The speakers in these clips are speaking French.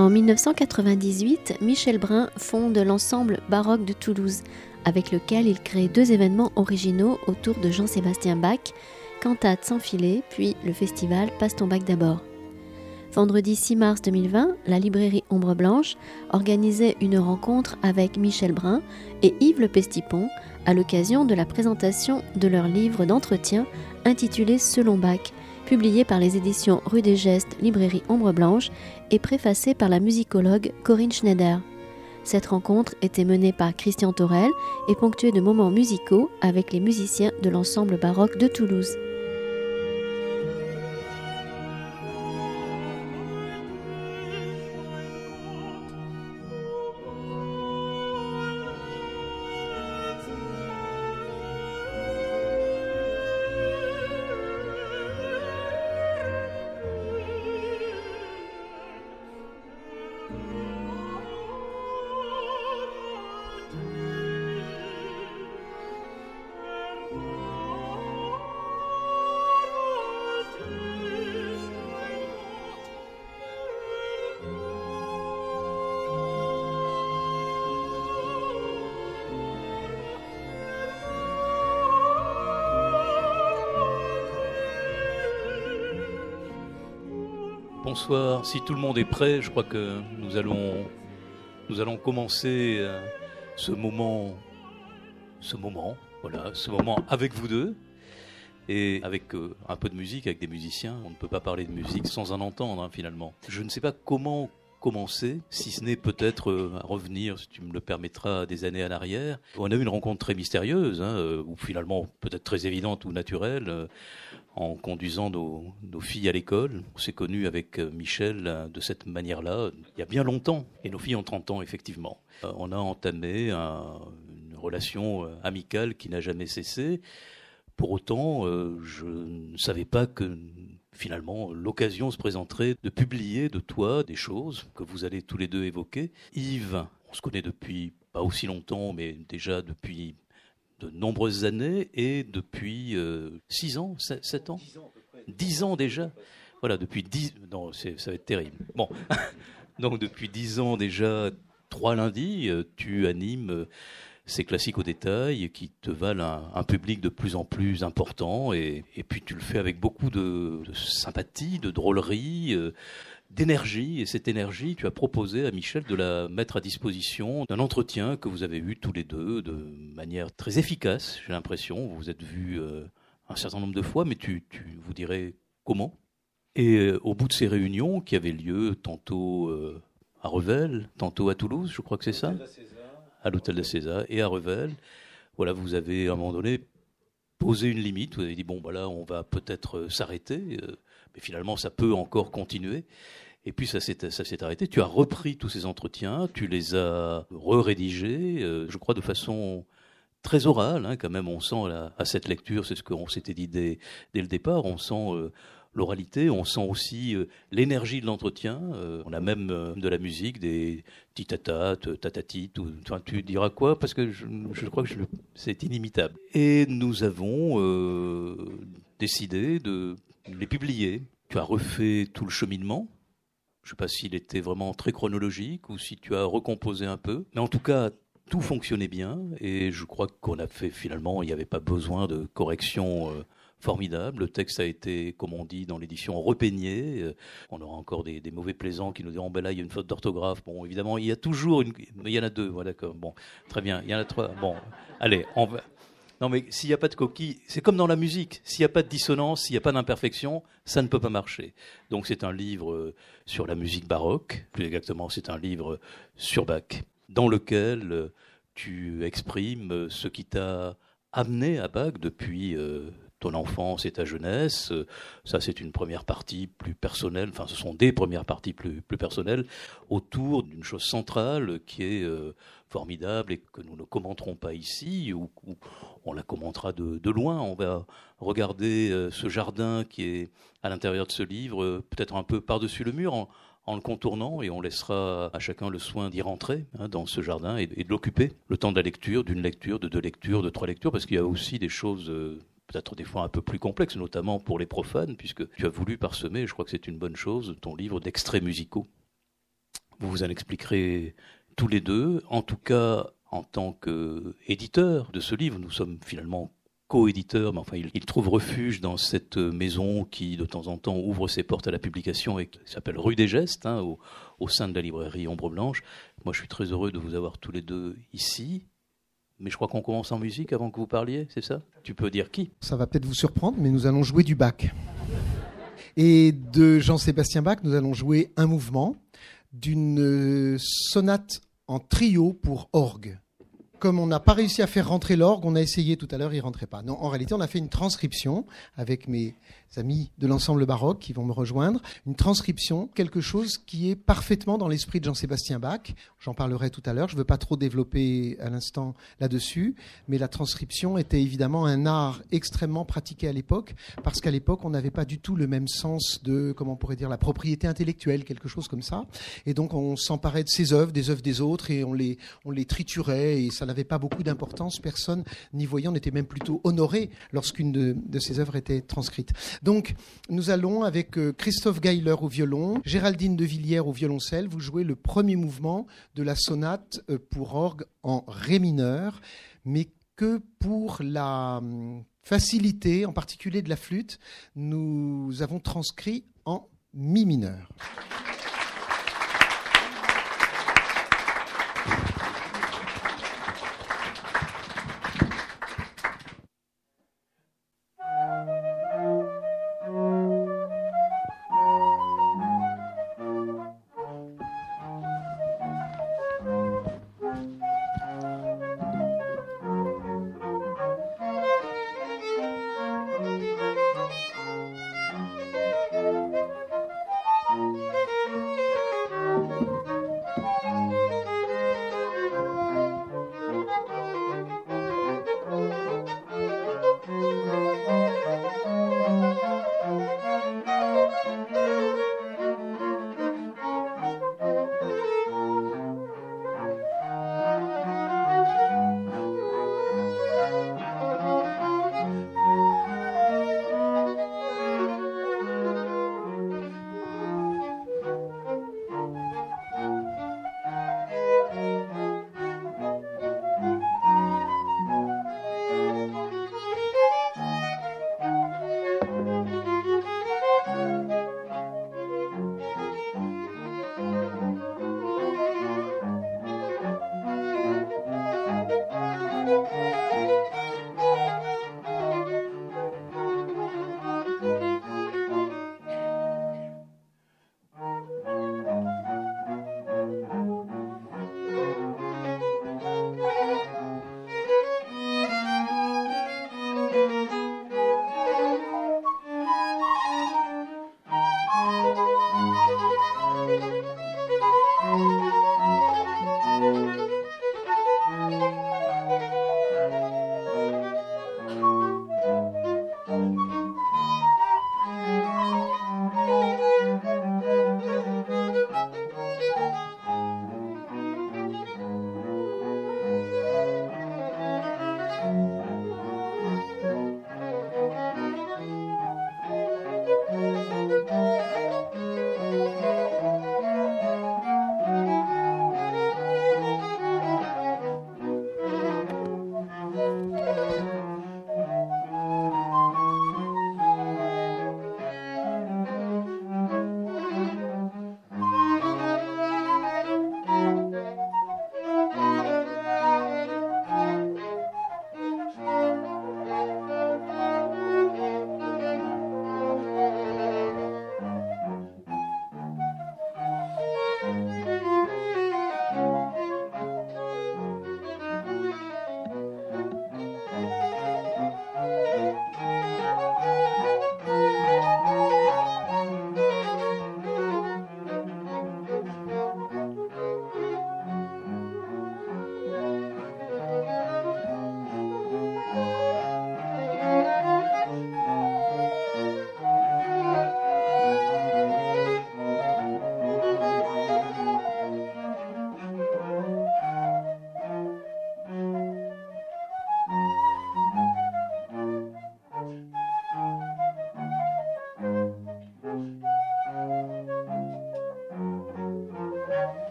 En 1998, Michel Brun fonde l'ensemble baroque de Toulouse, avec lequel il crée deux événements originaux autour de Jean-Sébastien Bach, Cantate sans filet, puis le festival Passe ton bac d'abord. Vendredi 6 mars 2020, la librairie Ombre Blanche organisait une rencontre avec Michel Brun et Yves Le Pestipon à l'occasion de la présentation de leur livre d'entretien intitulé Selon Bach, publié par les éditions Rue des Gestes, librairie Ombre Blanche et préfacé par la musicologue Corinne Schneider. Cette rencontre était menée par Christian Torel et ponctuée de moments musicaux avec les musiciens de l'ensemble baroque de Toulouse. Bonsoir. Si tout le monde est prêt, je crois que nous allons, nous allons commencer euh, ce moment, ce moment, voilà, ce moment avec vous deux et avec euh, un peu de musique, avec des musiciens. On ne peut pas parler de musique sans en entendre, hein, finalement. Je ne sais pas comment commencer, si ce n'est peut-être euh, à revenir, si tu me le permettras, des années en arrière. On a eu une rencontre très mystérieuse, hein, ou finalement peut-être très évidente ou naturelle en conduisant nos, filles à l'école. On s'est connus avec euh, Michel euh, de cette manière-là il y a bien longtemps. Et nos filles ont 30 ans, effectivement. Euh, on a entamé une relation amicale qui n'a jamais cessé. Pour autant, je ne savais pas que finalement l'occasion se présenterait de publier de toi des choses que vous allez tous les deux évoquer. Yves, on se connaît depuis pas aussi longtemps, mais déjà depuis de nombreuses années et depuis 6 euh, ans, 7 ans? 10 ans déjà? Voilà, depuis 10 non, ça va être terrible. Bon. Donc depuis 10 ans déjà, trois lundis, euh, tu animes euh, ces classiques au détail qui te valent un, public de plus en plus important et, puis tu le fais avec beaucoup de, sympathie, de drôlerie d'énergie. Et cette énergie, tu as proposé à Michel de la mettre à disposition d'un entretien que vous avez eu tous les deux de manière très efficace, j'ai l'impression. Vous vous êtes vus euh, un certain nombre de fois, mais tu, vous dirais comment? Et euh, au bout de ces réunions qui avaient lieu tantôt euh, à Revel, tantôt à Toulouse, je crois que c'est ça? À l'hôtel de César et à Revel. Voilà, vous avez à un moment donné posé une limite. Vous avez dit bon, voilà, on va peut-être s'arrêter mais finalement ça peut encore continuer. Et puis ça s'est arrêté. Tu as repris tous ces entretiens, tu les as re-rédigés, euh, je crois de façon très orale, hein, quand même. On sent à cette lecture, c'est ce qu'on s'était dit dès, dès, le départ, on sent euh, l'oralité, on sent aussi euh, l'énergie de l'entretien. on a même de la musique, des titatat, tatati, tu diras quoi Parce que je, je crois que c'est inimitable. Et nous avons décidé de les publier. Tu as refait tout le cheminement. Je ne sais pas s'il était vraiment très chronologique ou si tu as recomposé un peu. Mais en tout cas, tout fonctionnait bien et je crois qu'on a fait finalement, il n'y avait pas besoin de correction euh, formidable. Le texte a été, comme on dit dans l'édition, repeigné. Euh, on aura encore des, mauvais plaisants qui nous diront, ben là, il y a une faute d'orthographe. Bon, évidemment, il y a toujours une, mais il y en a deux. Voilà. Bon, très bien. Il y en a trois. Bon, allez, on va, non, mais s'il n'y a pas de coquille, c'est comme dans la musique. S'il n'y a pas de dissonance, s'il n'y a pas d'imperfection, ça ne peut pas marcher. Donc c'est un livre euh, sur la musique baroque, plus exactement, c'est un livre sur Bach, dans lequel euh, tu exprimes ce qui t'a amené à Bach depuis ton enfance et ta jeunesse. Ça, c'est une première partie plus personnelle, enfin, ce sont des premières parties plus, plus personnelles, autour d'une chose centrale qui est euh, formidable et que nous ne commenterons pas ici, ou, on la commentera de, loin. On va regarder euh, ce jardin qui est à l'intérieur de ce livre, euh, peut-être un peu par-dessus le mur, en, le contournant, et on laissera à chacun le soin d'y rentrer hein, dans ce jardin et de l'occuper le temps de la lecture, d'une lecture, de deux lectures, de trois lectures, parce qu'il y a aussi des choses peut-être des fois un peu plus complexe, notamment pour les profanes, puisque tu as voulu parsemer, je crois que c'est une bonne chose, ton livre d'extraits musicaux. Vous vous en expliquerez tous les deux. En tout cas, en tant qu'éditeur de ce livre, nous sommes finalement co-éditeur, mais enfin, il, trouve refuge dans cette maison qui, de temps en temps, ouvre ses portes à la publication et qui s'appelle Rue des Gestes, hein, au, sein de la librairie Ombre Blanche. Moi, je suis très heureux de vous avoir tous les deux ici. Mais je crois qu'on commence en musique avant que vous parliez, c'est ça? Tu peux dire qui? Ça va peut-être vous surprendre, mais nous allons jouer du Bach. Et de Jean-Sébastien Bach, nous allons jouer un mouvement d'une sonate en trio pour orgue comme on n'a pas réussi à faire rentrer l'orgue, on a essayé tout à l'heure, il rentrait pas. Non, en réalité, on a fait une transcription avec mes amis de l'ensemble baroque qui vont me rejoindre, une transcription, quelque chose qui est parfaitement dans l'esprit de Jean-Sébastien Bach. J'en parlerai tout à l'heure, je ne veux pas trop développer à l'instant là-dessus, mais la transcription était évidemment un art extrêmement pratiqué à l'époque, parce qu'à l'époque, on n'avait pas du tout le même sens de, comment on pourrait dire, la propriété intellectuelle, quelque chose comme ça. Et donc, on s'emparait de ses œuvres, des œuvres des autres, et on les, on les triturait, et ça n'avait pas beaucoup d'importance. Personne n'y voyant n'était même plutôt honoré lorsqu'une de, de ses œuvres était transcrite. Donc, nous allons avec euh, Christophe Geiler au violon, Géraldine de Villiers au violoncelle, vous jouez le premier mouvement de la sonate euh, pour orgue en ré mineur, mais que pour la hum, facilité, en particulier de la flûte, nous avons transcrit en mi mineur.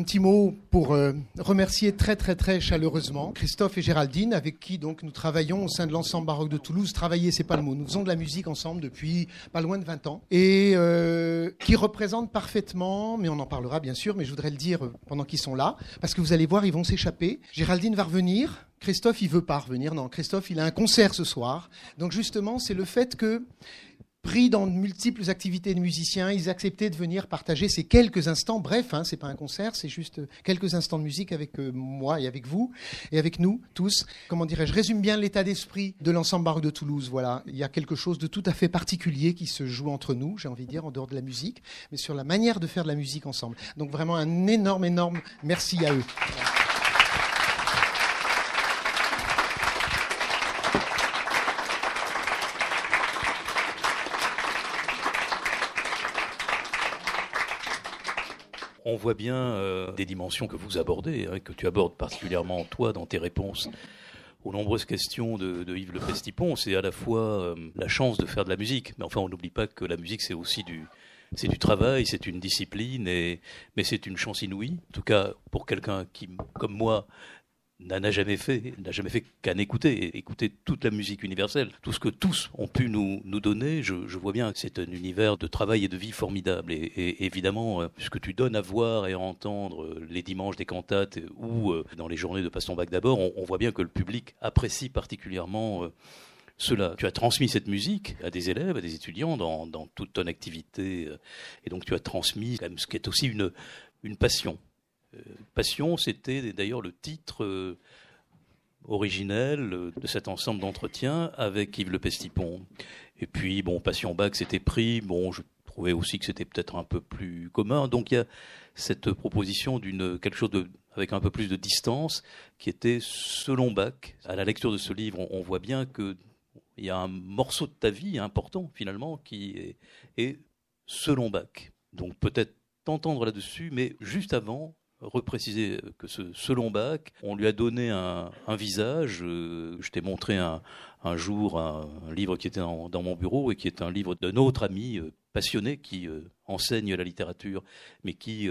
Un petit mot pour euh, remercier très très très chaleureusement Christophe et Géraldine avec qui donc nous travaillons au sein de l'ensemble baroque de Toulouse. Travailler, c'est pas le mot. Nous faisons de la musique ensemble depuis pas loin de 20 ans et euh, qui représentent parfaitement, mais on en parlera bien sûr, mais je voudrais le dire euh, pendant qu'ils sont là, parce que vous allez voir, ils vont s'échapper. Géraldine va revenir. Christophe, il veut pas revenir. Non, Christophe, il a un concert ce soir. Donc justement, c'est le fait que pris dans de multiples activités de musiciens, ils acceptaient de venir partager ces quelques instants. Bref, hein, c'est pas un concert, c'est juste quelques instants de musique avec euh, moi et avec vous et avec nous tous. Comment dirais-je Résume bien l'état d'esprit de l'ensemble baroque de Toulouse. Voilà, il y a quelque chose de tout à fait particulier qui se joue entre nous, j'ai envie de dire, en dehors de la musique, mais sur la manière de faire de la musique ensemble. Donc vraiment un énorme, énorme merci à eux. On voit bien euh, des dimensions que vous abordez, hein, que tu abordes particulièrement toi dans tes réponses aux nombreuses questions de, Yves Le Pestipon. C'est à la fois euh, la chance de faire de la musique, mais enfin on n'oublie pas que la musique c'est aussi du c'est du travail, c'est une discipline, et, mais c'est une chance inouïe. En tout cas, pour quelqu'un qui, comme moi, n'a jamais fait, n'a jamais fait qu'en écouter, écouter toute la musique universelle, tout ce que tous ont pu nous, nous donner. Je, vois bien que c'est un univers de travail et de vie formidable. Et, évidemment, euh, ce que tu donnes à voir et à entendre euh, les dimanches des cantates ou euh, dans les journées de Paston-Bac d'abord, on, voit bien que le public apprécie particulièrement. cela. Tu as transmis cette musique à des élèves, à des étudiants dans, dans toute ton activité. Et donc tu as transmis ce qui est aussi une, une passion. Euh, Passion, c'était d'ailleurs le titre euh, originel euh, de cet ensemble d'entretiens avec Yves Le Pestipon. Et puis, bon, Passion Bac, c'était pris. Bon, je trouvais aussi que c'était peut-être un peu plus commun. Donc, il y a cette proposition d'une quelque chose de avec un peu plus de distance, qui était selon Bach. À la lecture de ce livre, on, voit bien que il y a un morceau de ta vie important finalement qui est, est selon Bach. Donc peut-être t'entendre là-dessus, mais juste avant, repréciser que ce, selon Bach, on lui a donné un, visage. Euh, je t'ai montré un, jour un, livre qui était dans, mon bureau et qui est un livre d'un autre ami euh, passionné qui euh, enseigne la littérature, mais qui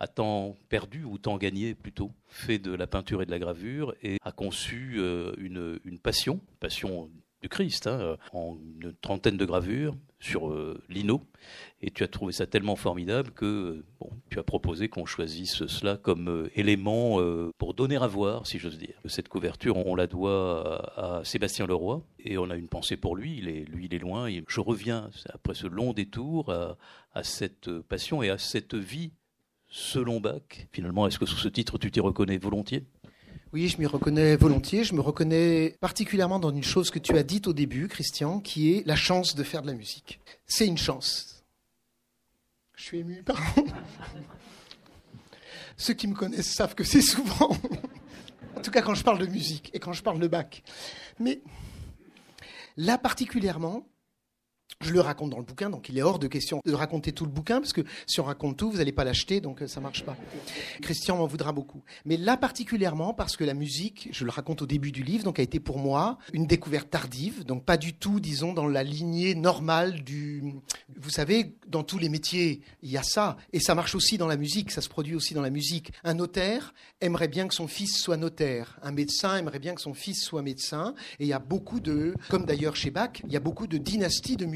a tant perdu ou tant gagné plutôt, fait de la peinture et de la gravure et a conçu une, passion, passion du Christ, hein, en une trentaine de gravures sur euh, Lino. Et tu as trouvé ça tellement formidable que euh, bon, tu as proposé qu'on choisisse cela comme euh, élément pour donner à voir, si j'ose dire. Cette couverture, on, la doit à, Sébastien Leroy et on a une pensée pour lui. Lui, il est loin. Je reviens après ce long détour à cette passion et à cette vie selon Bach. Finalement, est-ce que sous ce titre, tu t'y reconnais volontiers? Oui, je m'y reconnais volontiers. Je me reconnais particulièrement dans une chose que tu as dite au début, Christian, qui est la chance de faire de la musique. C'est une chance. Je suis ému, pardon. Ceux qui me connaissent savent que c'est souvent. en tout cas, quand je parle de musique et quand je parle de bac. Mais là, particulièrement, je le raconte dans le bouquin, donc il est hors de question de raconter tout le bouquin, parce que si on raconte tout, vous n'allez pas l'acheter, donc euh, ça marche pas. Christian m'en voudra beaucoup. Mais là particulièrement, parce que la musique, je le raconte au début du livre, donc a été pour moi une découverte tardive, donc pas du tout, disons, dans la lignée normale du... Vous savez, dans tous les métiers, il y a ça, et ça marche aussi dans la musique, ça se produit aussi dans la musique. Un notaire aimerait bien que son fils soit notaire, un médecin aimerait bien que son fils soit médecin, et il y a beaucoup de, comme d'ailleurs chez Bach, il y a beaucoup de dynasties de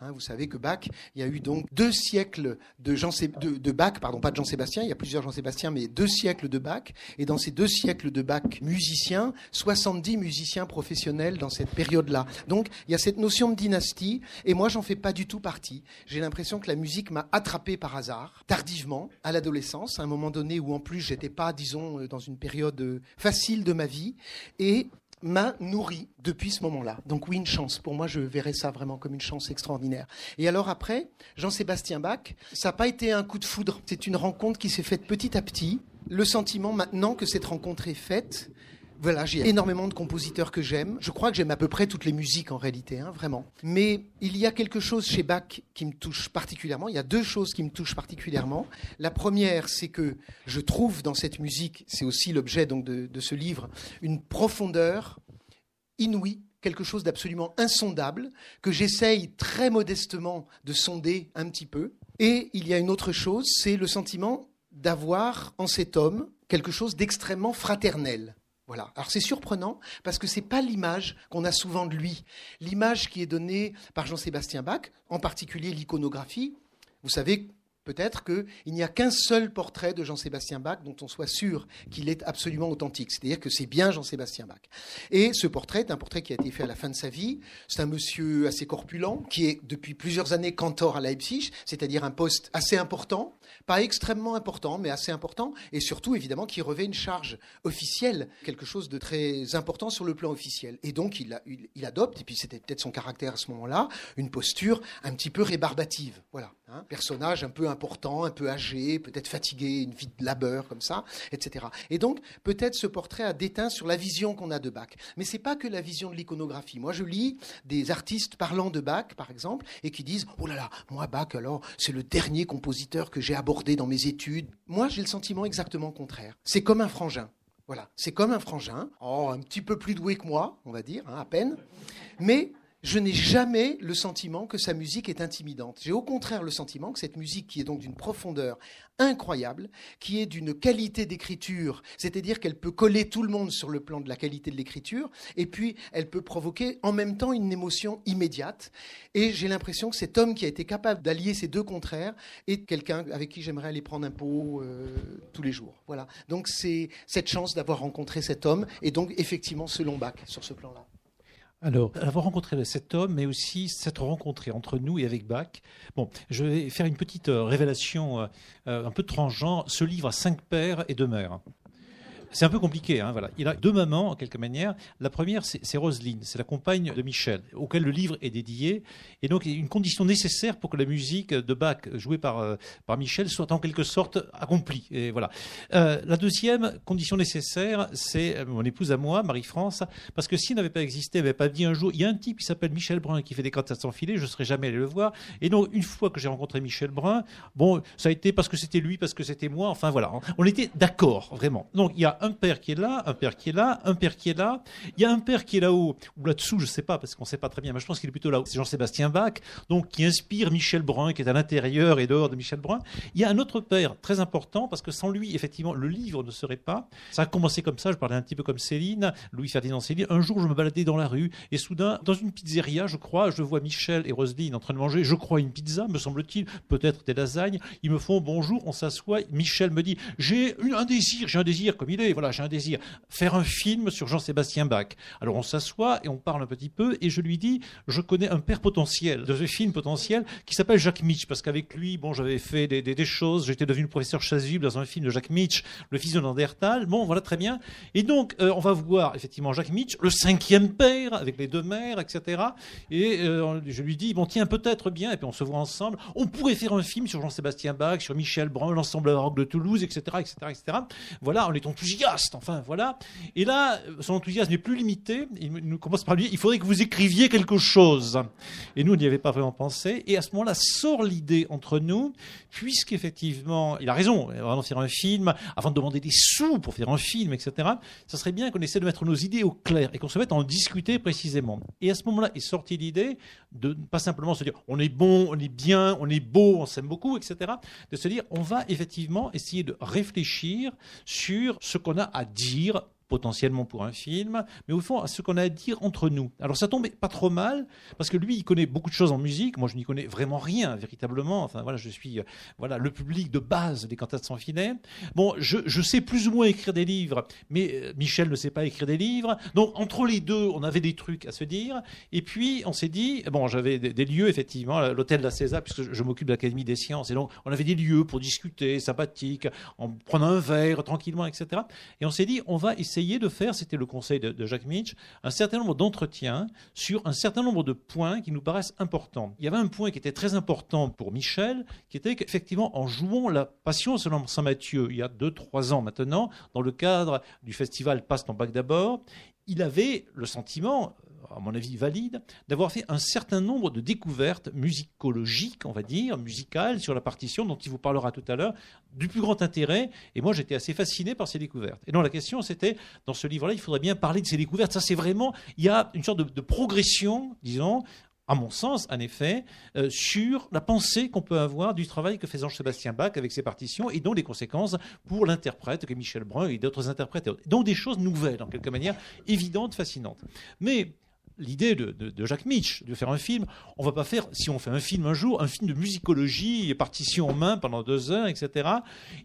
Hein. vous savez que Bach, il y a eu donc deux siècles de, Jean, de Bach, pardon, pas de Jean-Sébastien, il y a plusieurs Jean-Sébastien, mais deux siècles de Bach. Et dans ces deux siècles de Bach musiciens, 70 musiciens professionnels dans cette période-là. Donc il y a cette notion de dynastie, et moi j'en fais pas du tout partie. J'ai l'impression que la musique m'a attrapé par hasard, tardivement, à l'adolescence, à un moment donné où en plus j'étais pas, disons, euh, dans une période euh, facile de ma vie, et m'a nourri depuis ce moment-là. Donc oui, une chance. Pour moi, je verrais ça vraiment comme une chance extraordinaire. Et alors après, Jean-Sébastien Bach, ça n'a pas été un coup de foudre. C'est une rencontre qui s'est faite petit à petit. Le sentiment maintenant que cette rencontre est faite, voilà, j'ai énormément de compositeurs que j'aime. Je crois que j'aime à peu près toutes les musiques en réalité, hein, vraiment. Mais il y a quelque chose chez Bach qui me touche particulièrement. Il y a deux choses qui me touchent particulièrement. La première, c'est que je trouve dans cette musique, c'est aussi l'objet donc de, de ce livre, une profondeur inouïe quelque chose d'absolument insondable, que j'essaye très modestement de sonder un petit peu. Et il y a une autre chose, c'est le sentiment d'avoir en cet homme quelque chose d'extrêmement fraternel. Alors c'est surprenant parce que c'est pas l'image qu'on a souvent de lui. L'image qui est donnée par Jean-Sébastien Bach, en particulier l'iconographie. Vous savez peut-être qu'il n'y a qu'un seul portrait de Jean-Sébastien Bach dont on soit sûr qu'il est absolument authentique. C'est-à-dire que c'est bien Jean-Sébastien Bach. Et ce portrait est un portrait qui a été fait à la fin de sa vie. C'est un monsieur assez corpulent qui est depuis plusieurs années cantor à Leipzig, c'est-à-dire un poste assez important, pas extrêmement important, mais assez important, et surtout évidemment qui revêt une charge officielle, quelque chose de très important sur le plan officiel. Et donc il, adopte, et puis c'était peut-être son caractère à ce moment-là, une posture un petit peu rébarbative. Voilà, hein. personnage un peu important, un peu âgé, peut-être fatigué, une vie de labeur comme ça, etc. Et donc, peut-être ce portrait a déteint sur la vision qu'on a de Bach. Mais c'est pas que la vision de l'iconographie. Moi, je lis des artistes parlant de Bach, par exemple, et qui disent Oh là là, moi, Bach, alors, c'est le dernier compositeur que j'ai abordé dans mes études. Moi, j'ai le sentiment exactement contraire. C'est comme un frangin. Voilà, c'est comme un frangin, oh, un petit peu plus doué que moi, on va dire, hein, à peine, mais je n'ai jamais le sentiment que sa musique est intimidante. J'ai au contraire le sentiment que cette musique, qui est donc d'une profondeur incroyable, qui est d'une qualité d'écriture, c'est-à-dire qu'elle peut coller tout le monde sur le plan de la qualité de l'écriture, et puis elle peut provoquer en même temps une émotion immédiate. Et j'ai l'impression que cet homme qui a été capable d'allier ces deux contraires est quelqu'un avec qui j'aimerais aller prendre un pot euh, tous les jours. Voilà. Donc c'est cette chance d'avoir rencontré cet homme, et donc effectivement selon Bach sur ce plan-là. Alors, avoir rencontré cet homme, mais aussi s'être rencontré entre nous et avec Bach. Bon, je vais faire une petite euh, révélation euh, euh, un peu transgenre. Ce livre a cinq pères et deux mères. C'est un peu compliqué. Hein, voilà. Il a deux mamans, en quelque manière. La première, c'est Roselyne, c'est la compagne de Michel, auquel le livre est dédié. Et donc, une condition nécessaire pour que la musique de Bach, jouée par, euh, par Michel, soit en quelque sorte accomplie. Et voilà. Euh, la deuxième condition nécessaire, c'est mon épouse à moi, Marie-France, parce que s'il n'avait pas existé, elle n'avait pas dit un jour, il y a un type qui s'appelle Michel Brun qui fait des cantates sans filet, je ne serais jamais allé le voir. Et donc, une fois que j'ai rencontré Michel Brun, bon, ça a été parce que c'était lui, parce que c'était moi, enfin voilà. On était d'accord, vraiment. Donc, il y a un père qui est là, un père qui est là, un père qui est là. Il y a un père qui est là-haut, ou là-dessous, je ne sais pas, parce qu'on ne sait pas très bien, mais je pense qu'il est plutôt là-haut. C'est Jean-Sébastien Bach, donc qui inspire Michel Brun, qui est à l'intérieur et dehors de Michel Brun. Il y a un autre père très important, parce que sans lui, effectivement, le livre ne serait pas. Ça a commencé comme ça, je parlais un petit peu comme Céline, Louis-Ferdinand Céline. Un jour, je me baladais dans la rue, et soudain, dans une pizzeria, je crois, je vois Michel et Roselyne en train de manger, je crois, une pizza, me semble-t-il, peut-être des lasagnes. Ils me font bonjour, on s'assoit. Michel me dit, j'ai un désir, j'ai un désir comme il est, voilà, j'ai un désir faire un film sur Jean-Sébastien Bach. Alors on s'assoit et on parle un petit peu et je lui dis, je connais un père potentiel de ce film potentiel qui s'appelle Jacques Mitch parce qu'avec lui, bon, j'avais fait des, des, choses, j'étais devenu professeur chasuble dans un film de Jacques Mitch, le fils de Nandertal. Bon, voilà très bien. Et donc euh, on va voir effectivement Jacques Mitch, le cinquième père avec les deux mères, etc. Et euh, je lui dis, bon tiens peut-être bien, et puis on se voit ensemble. On pourrait faire un film sur Jean-Sébastien Bach, sur Michel Brun, l'ensemble rock de Toulouse, etc., etc., etc. Voilà, on est. Enfin voilà. Et là, son enthousiasme n'est plus limité. Il nous commence par lui il faudrait que vous écriviez quelque chose. Et nous, on n'y avait pas vraiment pensé. Et à ce moment-là, sort l'idée entre nous, puisqu'effectivement, il a raison, avant de faire un film, avant de demander des sous pour faire un film, etc., ça serait bien qu'on essaie de mettre nos idées au clair et qu'on se mette à en discuter précisément. Et à ce moment-là est sortie l'idée de pas simplement se dire on est bon, on est bien, on est beau, on s'aime beaucoup, etc., de se dire on va effectivement essayer de réfléchir sur ce qu'on a à dire potentiellement pour un film, mais au fond à ce qu'on a à dire entre nous. Alors ça tombe pas trop mal, parce que lui, il connaît beaucoup de choses en musique, moi je n'y connais vraiment rien, véritablement. Enfin voilà, je suis euh, voilà le public de base des cantates sans filet. Bon, je, sais plus ou moins écrire des livres, mais euh, Michel ne sait pas écrire des livres. Donc entre les deux, on avait des trucs à se dire, et puis on s'est dit, bon, j'avais des, lieux, effectivement, l'hôtel de la César, puisque je, je m'occupe de l'Académie des sciences, et donc on avait des lieux pour discuter, sympathiques, en prenant un verre tranquillement, etc. Et on s'est dit, on va essayer de faire, c'était le conseil de, Jacques Mitch, un certain nombre d'entretiens sur un certain nombre de points qui nous paraissent importants. Il y avait un point qui était très important pour Michel, qui était qu'effectivement, en jouant la Passion selon Saint Matthieu, il y a deux, trois ans maintenant, dans le cadre du festival Passe ton bac d'abord, il avait le sentiment, à mon avis valide, d'avoir fait un certain nombre de découvertes musicologiques, on va dire, musicales, sur la partition, dont il vous parlera tout à l'heure, du plus grand intérêt. Et moi, j'étais assez fasciné par ces découvertes. Et donc, la question, c'était, dans ce livre-là, il faudrait bien parler de ces découvertes. Ça, c'est vraiment, il y a une sorte de, progression, disons, à mon sens, en effet, euh, sur la pensée qu'on peut avoir du travail que fait Jean-Sébastien Bach avec ses partitions et dont les conséquences pour l'interprète que Michel Brun et d'autres interprètes. Donc des choses nouvelles, en quelque manière, évidentes, fascinantes. Mais l'idée de, Jacques Mitch de faire un film. On va pas faire, si on fait un film un jour, un film de musicologie, partition en main pendant deux heures, etc.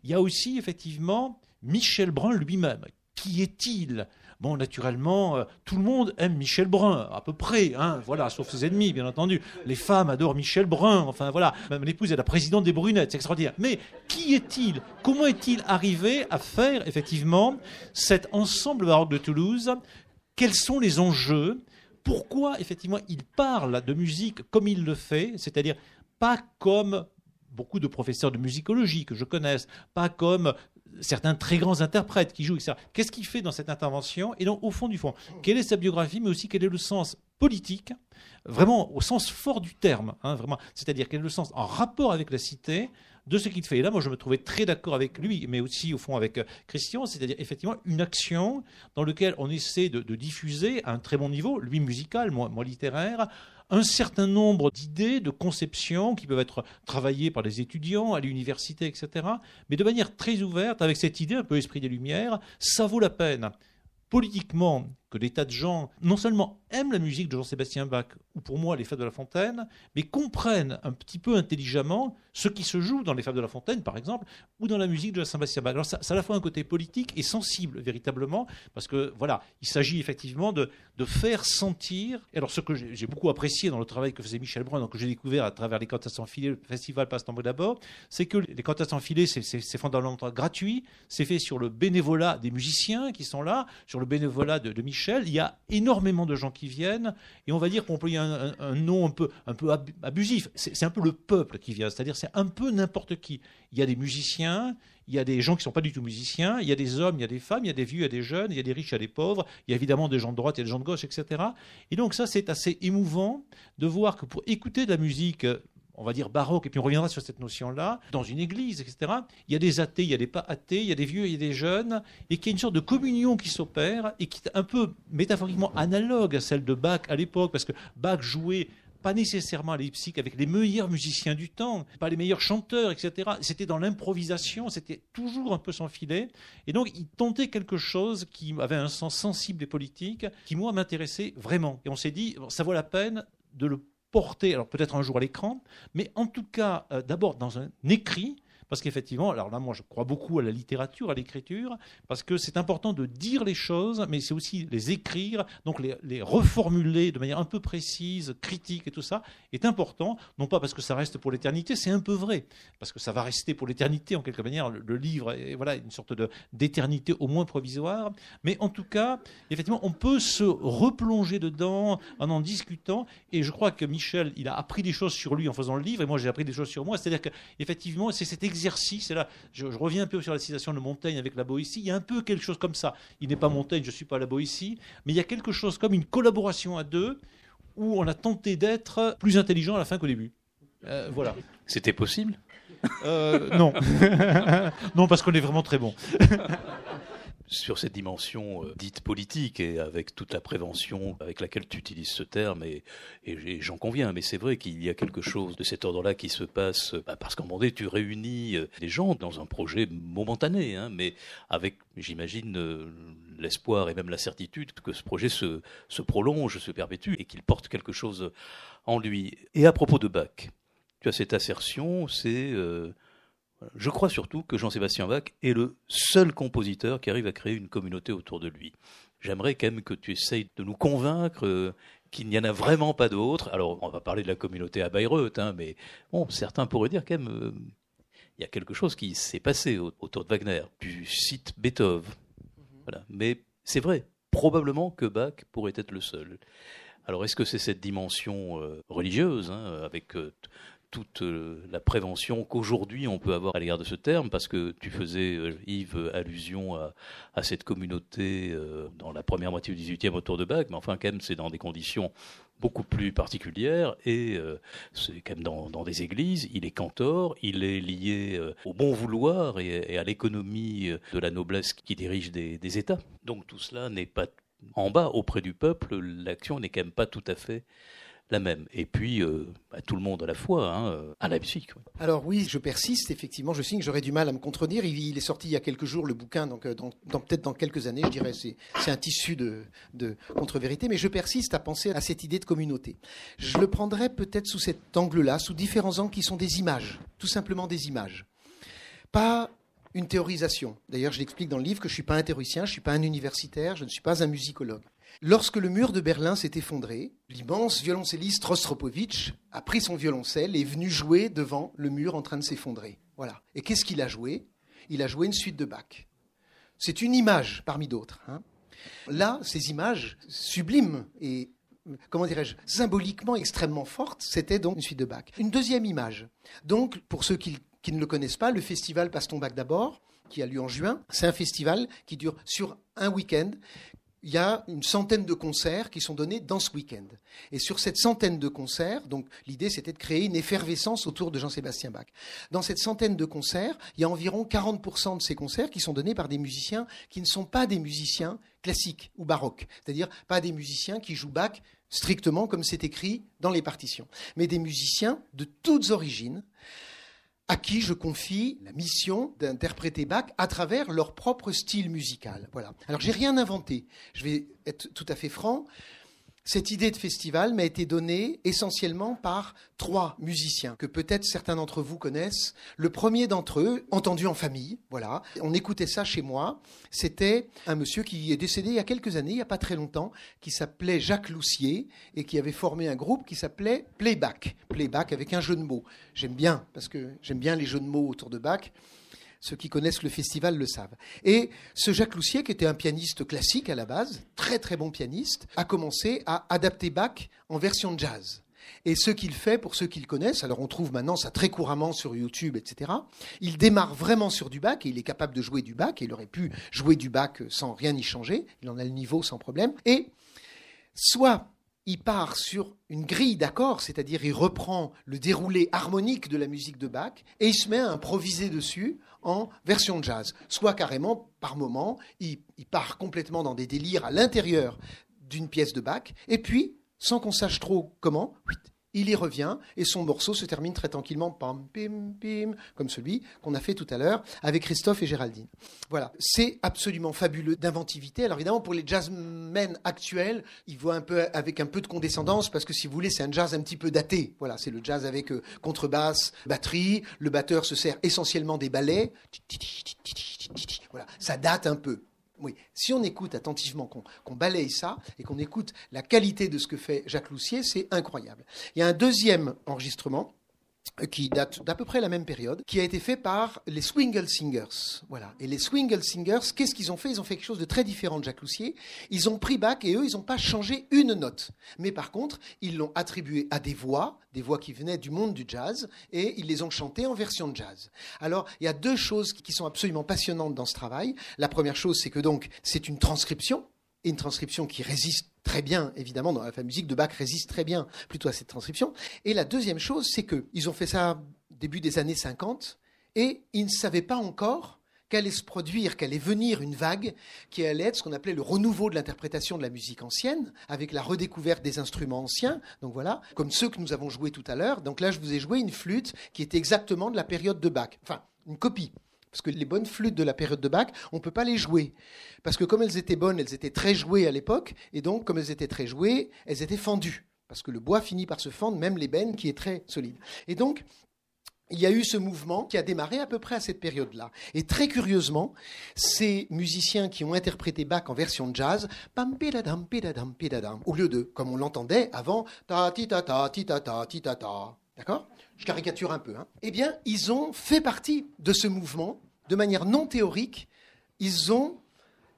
Il y a aussi effectivement Michel Brun lui-même. Qui est-il? Bon, naturellement, euh, tout le monde aime Michel Brun, à peu près, hein, voilà, sauf ses ennemis, bien entendu. Les femmes adorent Michel Brun, enfin voilà. Même l'épouse est la présidente des Brunettes, c'est extraordinaire. Mais qui est-il? Comment est-il arrivé à faire, effectivement, cet ensemble baroque de Toulouse? Quels sont les enjeux? Pourquoi effectivement il parle de musique comme il le fait, c'est-à-dire pas comme beaucoup de professeurs de musicologie que je connaisse, pas comme certains très grands interprètes qui jouent, etc. Qu'est-ce qu'il fait dans cette intervention? Et donc, au fond du fond, quelle est sa biographie, mais aussi quel est le sens politique, vraiment au sens fort du terme, hein, vraiment, c'est-à-dire quel est le sens en rapport avec la cité de ce qu'il fait. Et là, moi, je me trouvais très d'accord avec lui, mais aussi, au fond, avec euh, Christian, c'est-à-dire effectivement une action dans laquelle on essaie de, diffuser à un très bon niveau, lui musical, moi, moi littéraire, un certain nombre d'idées, de conceptions qui peuvent être travaillées par les étudiants à l'université, etc. Mais de manière très ouverte, avec cette idée un peu esprit des Lumières, ça vaut la peine politiquement que des tas de gens non seulement aiment la musique de Jean-Sébastien Bach, ou pour moi les Fêtes de la Fontaine, mais comprennent un petit peu intelligemment ce qui se joue dans les Fêtes de la Fontaine, par exemple, ou dans la musique de Jean-Sébastien Bach. Alors ça, a à la fois un côté politique et sensible, véritablement, parce que voilà, il s'agit effectivement de, faire sentir, alors ce que j'ai beaucoup apprécié dans le travail que faisait Michel Brun, donc que j'ai découvert à travers les cantates sans filet, le festival passe d'abord, c'est que les cantates sans filet, c'est fondamentalement gratuit, c'est fait sur le bénévolat des musiciens qui sont là, sur le bénévolat de, de Michel il y a énormément de gens qui viennent, et on va dire qu'on peut y un, un, nom un peu, un peu abusif. C'est un peu le peuple qui vient, c'est-à-dire c'est un peu n'importe qui. Il y a des musiciens, il y a des gens qui ne sont pas du tout musiciens, il y a des hommes, il y a des femmes, il y a des vieux, il y a des jeunes, il y a des riches, il y a des pauvres, il y a évidemment des gens de droite, il y a des gens de gauche, etc. Et donc ça, c'est assez émouvant de voir que pour écouter de la musique on va dire baroque, et puis on reviendra sur cette notion-là, dans une église, etc. Il y a des athées, il y a des pas athées, il y a des vieux, il y a des jeunes, et qu'il y a une sorte de communion qui s'opère, et qui est un peu métaphoriquement analogue à celle de Bach à l'époque, parce que Bach jouait pas nécessairement à Leipzig avec les meilleurs musiciens du temps, pas les meilleurs chanteurs, etc. C'était dans l'improvisation, c'était toujours un peu sans filet. Et donc, il tentait quelque chose qui avait un sens sensible et politique, qui, moi, m'intéressait vraiment. Et on s'est dit, ça vaut la peine de le porter, alors peut-être un jour à l'écran, mais en tout cas, euh, d'abord dans un écrit, parce qu'effectivement, alors là, moi, je crois beaucoup à la littérature, à l'écriture, parce que c'est important de dire les choses, mais c'est aussi les écrire, donc les, reformuler de manière un peu précise, critique et tout ça, est important, non pas parce que ça reste pour l'éternité, c'est un peu vrai, parce que ça va rester pour l'éternité en quelque manière, le, livre est voilà, une sorte d'éternité au moins provisoire, mais en tout cas, effectivement, on peut se replonger dedans en en discutant, et je crois que Michel, il a appris des choses sur lui en faisant le livre, et moi j'ai appris des choses sur moi, c'est-à-dire qu'effectivement, c'est cet exercice, et là, je, reviens un peu sur la citation de Montaigne avec la Boétie, il y a un peu quelque chose comme ça. Il n'est pas Montaigne, je ne suis pas la Boétie, mais il y a quelque chose comme une collaboration à deux où on a tenté d'être plus intelligent à la fin qu'au début. Euh, voilà. C'était possible? Euh, Non. non, parce qu'on est vraiment très bon. sur cette dimension euh, dite politique et avec toute la prévention avec laquelle tu utilises ce terme, et, j'en conviens, mais c'est vrai qu'il y a quelque chose de cet ordre-là qui se passe, bah, parce qu'en moment tu réunis euh, des gens dans un projet momentané, hein, mais avec, j'imagine, euh, l'espoir et même la certitude que ce projet se prolonge, se perpétue, et qu'il porte quelque chose en lui. Et à propos de Bach, tu as cette assertion, c'est... Je crois surtout que Jean-Sébastien Bach est le seul compositeur qui arrive à créer une communauté autour de lui. J'aimerais quand même que tu essayes de nous convaincre euh, qu'il n'y en a vraiment pas d'autres. Alors, on va parler de la communauté à Bayreuth, hein, mais bon, certains pourraient dire quand même, euh, il y a quelque chose qui s'est passé autour de Wagner. Tu cites Beethoven, voilà. Mais c'est vrai, probablement que Bach pourrait être le seul. Alors, est-ce que c'est cette dimension euh, religieuse, hein, avec toute euh, la prévention qu'aujourd'hui on peut avoir à l'égard de ce terme, parce que tu faisais, euh, Yves, allusion à, cette communauté euh, dans la première moitié du XVIIIe autour de Bach, mais enfin quand même c'est dans des conditions beaucoup plus particulières et c'est quand même dans, des églises, il est cantor, il est lié au bon vouloir et, à l'économie de la noblesse qui dirige des, des États. Donc tout cela n'est pas en bas auprès du peuple, l'action n'est quand même pas tout à fait la même. Et puis, euh, bah, tout le monde à la fois, hein, euh, à Leipzig. ouais. Alors oui, je persiste, effectivement, je signe, j'aurais du mal à me contredire. Il, est sorti il y a quelques jours, le bouquin, donc euh, peut-être dans quelques années, je dirais, c'est, un tissu de, de contre-vérité, mais je persiste à penser à cette idée de communauté. Je le prendrais peut-être sous cet angle-là, sous différents angles qui sont des images, tout simplement des images. Pas une théorisation. D'ailleurs, je l'explique dans le livre que je ne suis pas un théoricien, je ne suis pas un universitaire, je ne suis pas un musicologue. Lorsque le mur de Berlin s'est effondré, l'immense violoncelliste Rostropovitch a pris son violoncelle et est venu jouer devant le mur en train de s'effondrer. Voilà. Et qu'est-ce qu'il a joué? Il a joué une suite de Bach. C'est une image parmi d'autres. hein. Là, ces images sublimes et comment dirais-je, symboliquement extrêmement fortes, c'était donc une suite de Bach. Une deuxième image. Donc, pour ceux qui, qui ne le connaissent pas, le festival Passe ton Bach d'abord, qui a lieu en juin, c'est un festival qui dure sur un week-end. Il y a une centaine de concerts qui sont donnés dans ce week-end. Et sur cette centaine de concerts, donc l'idée c'était de créer une effervescence autour de Jean-Sébastien Bach. Dans cette centaine de concerts, il y a environ 40% de ces concerts qui sont donnés par des musiciens qui ne sont pas des musiciens classiques ou baroques, c'est-à-dire pas des musiciens qui jouent Bach strictement comme c'est écrit dans les partitions, mais des musiciens de toutes origines à qui je confie la mission d'interpréter Bach à travers leur propre style musical. Voilà. Alors j'ai rien inventé. Je vais être tout à fait franc. Cette idée de festival m'a été donnée essentiellement par trois musiciens que peut-être certains d'entre vous connaissent. Le premier d'entre eux, entendu en famille, voilà. On écoutait ça chez moi. C'était un monsieur qui est décédé il y a quelques années, il n'y a pas très longtemps, qui s'appelait Jacques Loussier et qui avait formé un groupe qui s'appelait Playback. Playback avec un jeu de mots. J'aime bien parce que j'aime bien les jeux de mots autour de Bach. Ceux qui connaissent le festival le savent. Et ce Jacques Loussier, qui était un pianiste classique à la base, très très bon pianiste, a commencé à adapter Bach en version jazz. Et ce qu'il fait, pour ceux qui le connaissent, alors on trouve maintenant ça très couramment sur YouTube, etc. Il démarre vraiment sur du Bach et il est capable de jouer du Bach. Et il aurait pu jouer du Bach sans rien y changer. Il en a le niveau sans problème. Et soit il part sur une grille d'accords, c'est-à-dire il reprend le déroulé harmonique de la musique de Bach et il se met à improviser dessus en version jazz. Soit carrément, par moment, il, il part complètement dans des délires à l'intérieur d'une pièce de Bach, et puis, sans qu'on sache trop comment, il y revient et son morceau se termine très tranquillement, pam, pim, pim, comme celui qu'on a fait tout à l'heure avec Christophe et Géraldine. Voilà, c'est absolument fabuleux d'inventivité. Alors évidemment, pour les jazzmen actuels, ils voient un peu avec un peu de condescendance parce que si vous voulez, c'est un jazz un petit peu daté. Voilà, c'est le jazz avec euh, contrebasse, batterie. Le batteur se sert essentiellement des ballets. Voilà, ça date un peu. Oui, si on écoute attentivement, qu'on balaye ça et qu'on écoute la qualité de ce que fait Jacques Loussier, c'est incroyable. Il y a un deuxième enregistrement qui date d'à peu près la même période, qui a été fait par les Swingle Singers. Voilà. Et les Swingle Singers, qu'est-ce qu'ils ont fait? Ils ont fait quelque chose de très différent de Jacques Loussier. Ils ont pris Bach et eux, ils n'ont pas changé une note. Mais par contre, ils l'ont attribué à des voix, des voix qui venaient du monde du jazz, et ils les ont chantées en version jazz. Alors, il y a deux choses qui sont absolument passionnantes dans ce travail. La première chose, c'est que donc, c'est une transcription, une transcription qui résiste très bien, évidemment, dans la musique de Bach résiste très bien plutôt à cette transcription. Et la deuxième chose, c'est qu'ils ont fait ça début des années 50, et ils ne savaient pas encore qu'allait se produire, qu'allait venir une vague qui allait être ce qu'on appelait le renouveau de l'interprétation de la musique ancienne, avec la redécouverte des instruments anciens. Donc voilà, comme ceux que nous avons joués tout à l'heure. Donc là, je vous ai joué une flûte qui était exactement de la période de Bach. Enfin, une copie. Parce que les bonnes flûtes de la période de Bach, on ne peut pas les jouer. Parce que comme elles étaient bonnes, elles étaient très jouées à l'époque, et donc comme elles étaient très jouées, elles étaient fendues. Parce que le bois finit par se fendre, même l'ébène qui est très solide. Et donc, il y a eu ce mouvement qui a démarré à peu près à cette période-là. Et très curieusement, ces musiciens qui ont interprété Bach en version jazz, pam pidadam pidadam pidadam, au lieu de, comme on l'entendait avant, ta ti ta ta ti ta ta ti ta ta. D'accord? Je caricature un peu. Hein. Eh bien, ils ont fait partie de ce mouvement de manière non théorique. Ils ont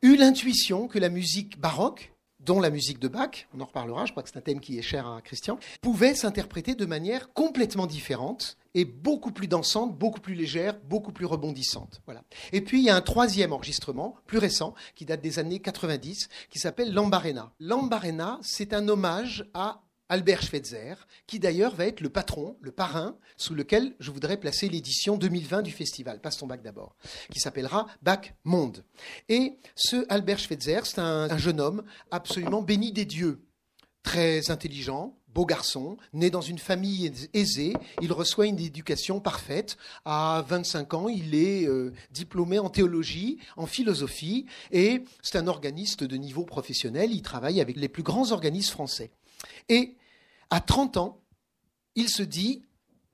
eu l'intuition que la musique baroque dont la musique de Bach, on en reparlera, je crois que c'est un thème qui est cher à Christian, pouvait s'interpréter de manière complètement différente et beaucoup plus dansante, beaucoup plus légère, beaucoup plus rebondissante. Voilà. Et puis il y a un troisième enregistrement, plus récent, qui date des années 90, qui s'appelle Lambarena. Lambarena, c'est un hommage à Albert Schweitzer, qui d'ailleurs va être le patron, le parrain, sous lequel je voudrais placer l'édition 2020 du festival, Passe ton bac d'abord, qui s'appellera Bac Monde. Et ce Albert Schweitzer, c'est un, un jeune homme absolument béni des dieux, très intelligent, beau garçon, né dans une famille aisée, il reçoit une éducation parfaite. À 25 ans, il est euh, diplômé en théologie, en philosophie, et c'est un organiste de niveau professionnel. Il travaille avec les plus grands organismes français. Et à 30 ans, il se dit,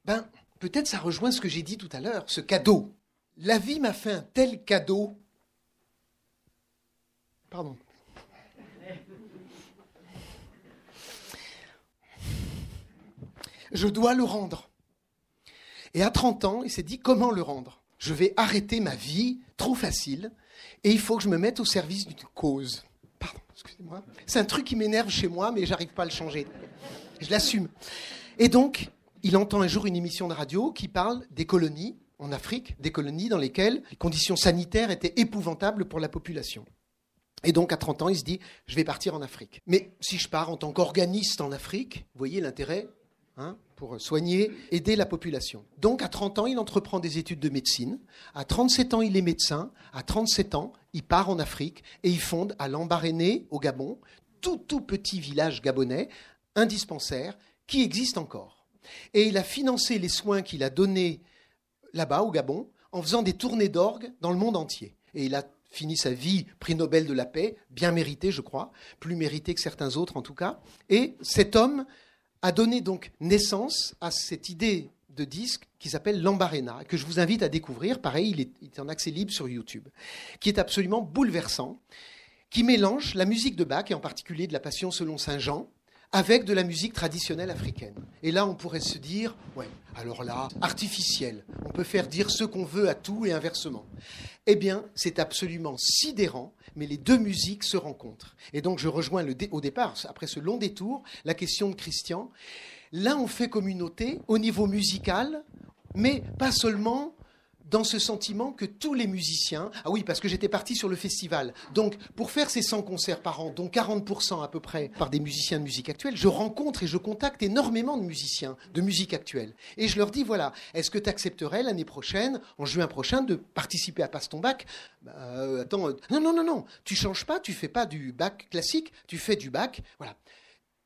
ben, peut-être ça rejoint ce que j'ai dit tout à l'heure, ce cadeau. La vie m'a fait un tel cadeau. Pardon. Je dois le rendre. Et à 30 ans, il s'est dit comment le rendre? Je vais arrêter ma vie trop facile et il faut que je me mette au service d'une cause. Pardon, excusez-moi. C'est un truc qui m'énerve chez moi, mais j'arrive pas à le changer. Je l'assume. Et donc, il entend un jour une émission de radio qui parle des colonies en Afrique, des colonies dans lesquelles les conditions sanitaires étaient épouvantables pour la population. Et donc, à 30 ans, il se dit, je vais partir en Afrique. Mais si je pars en tant qu'organiste en Afrique, vous voyez l'intérêt hein, pour soigner, aider la population. Donc, à 30 ans, il entreprend des études de médecine. À 37 ans, il est médecin. À 37 ans, il part en Afrique et il fonde à Lambaréné, au Gabon, tout tout petit village gabonais, un dispensaire qui existe encore. Et il a financé les soins qu'il a donnés là-bas, au Gabon, en faisant des tournées d'orgue dans le monde entier. Et il a fini sa vie prix Nobel de la paix, bien mérité, je crois, plus mérité que certains autres en tout cas. Et cet homme a donné donc naissance à cette idée de disque qui s'appelle Lambarena, que je vous invite à découvrir. Pareil, il est, il est en accès libre sur YouTube, qui est absolument bouleversant, qui mélange la musique de Bach, et en particulier de la Passion selon Saint Jean, avec de la musique traditionnelle africaine. Et là, on pourrait se dire, ouais, alors là, artificiel, on peut faire dire ce qu'on veut à tout et inversement. Eh bien, c'est absolument sidérant, mais les deux musiques se rencontrent. Et donc, je rejoins au départ, après ce long détour, la question de Christian. Là, on fait communauté au niveau musical, mais pas seulement dans ce sentiment que tous les musiciens, ah oui, parce que j'étais parti sur le festival, donc pour faire ces 100 concerts par an, dont 40% à peu près par des musiciens de musique actuelle, je rencontre et je contacte énormément de musiciens de musique actuelle. Et je leur dis, voilà, est-ce que tu accepterais l'année prochaine, en juin prochain, de participer à Passe ton bac euh, Attends, euh, non, non, non, non, tu changes pas, tu fais pas du bac classique, tu fais du bac, voilà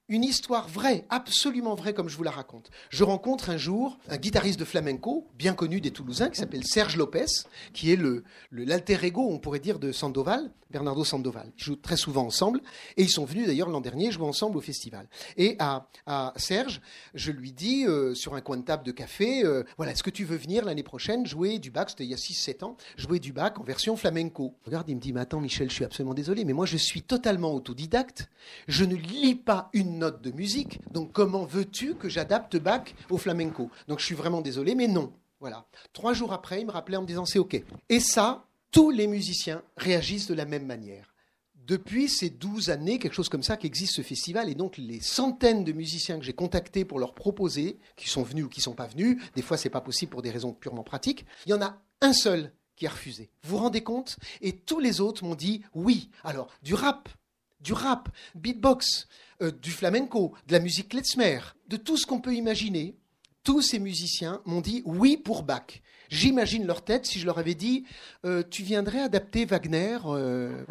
une histoire vraie, absolument vraie comme je vous la raconte. Je rencontre un jour un guitariste de flamenco, bien connu des Toulousains, qui s'appelle Serge Lopez, qui est le, l'alter ego, on pourrait dire, de Sandoval, Bernardo Sandoval. Ils jouent très souvent ensemble, et ils sont venus d'ailleurs l'an dernier jouer ensemble au festival. Et à, Serge, je lui dis, euh, sur un coin de table de café, euh, voilà, est-ce que tu veux venir l'année prochaine jouer du bac, c'était il y a 6-7 ans, jouer du bac en version flamenco Regarde, il me dit, mais attends Michel, je suis absolument désolé, mais moi je suis totalement autodidacte, je ne lis pas une note de musique. Donc comment veux-tu que j'adapte Bach au flamenco? Donc je suis vraiment désolé, mais non. Voilà. Trois jours après, il me rappelait en me disant c'est OK. Et ça, tous les musiciens réagissent de la même manière. Depuis ces douze années, quelque chose comme ça, qu'existe ce festival, et donc les centaines de musiciens que j'ai contactés pour leur proposer, qui sont venus ou qui ne sont pas venus, des fois c'est pas possible pour des raisons purement pratiques, il y en a un seul qui a refusé. Vous vous rendez compte? Et tous les autres m'ont dit oui. Alors, du rap, du rap, beatbox, euh, du flamenco, de la musique klezmer, de tout ce qu'on peut imaginer. Tous ces musiciens m'ont dit oui pour Bach. J'imagine leur tête si je leur avais dit euh, tu viendrais adapter Wagner. Euh,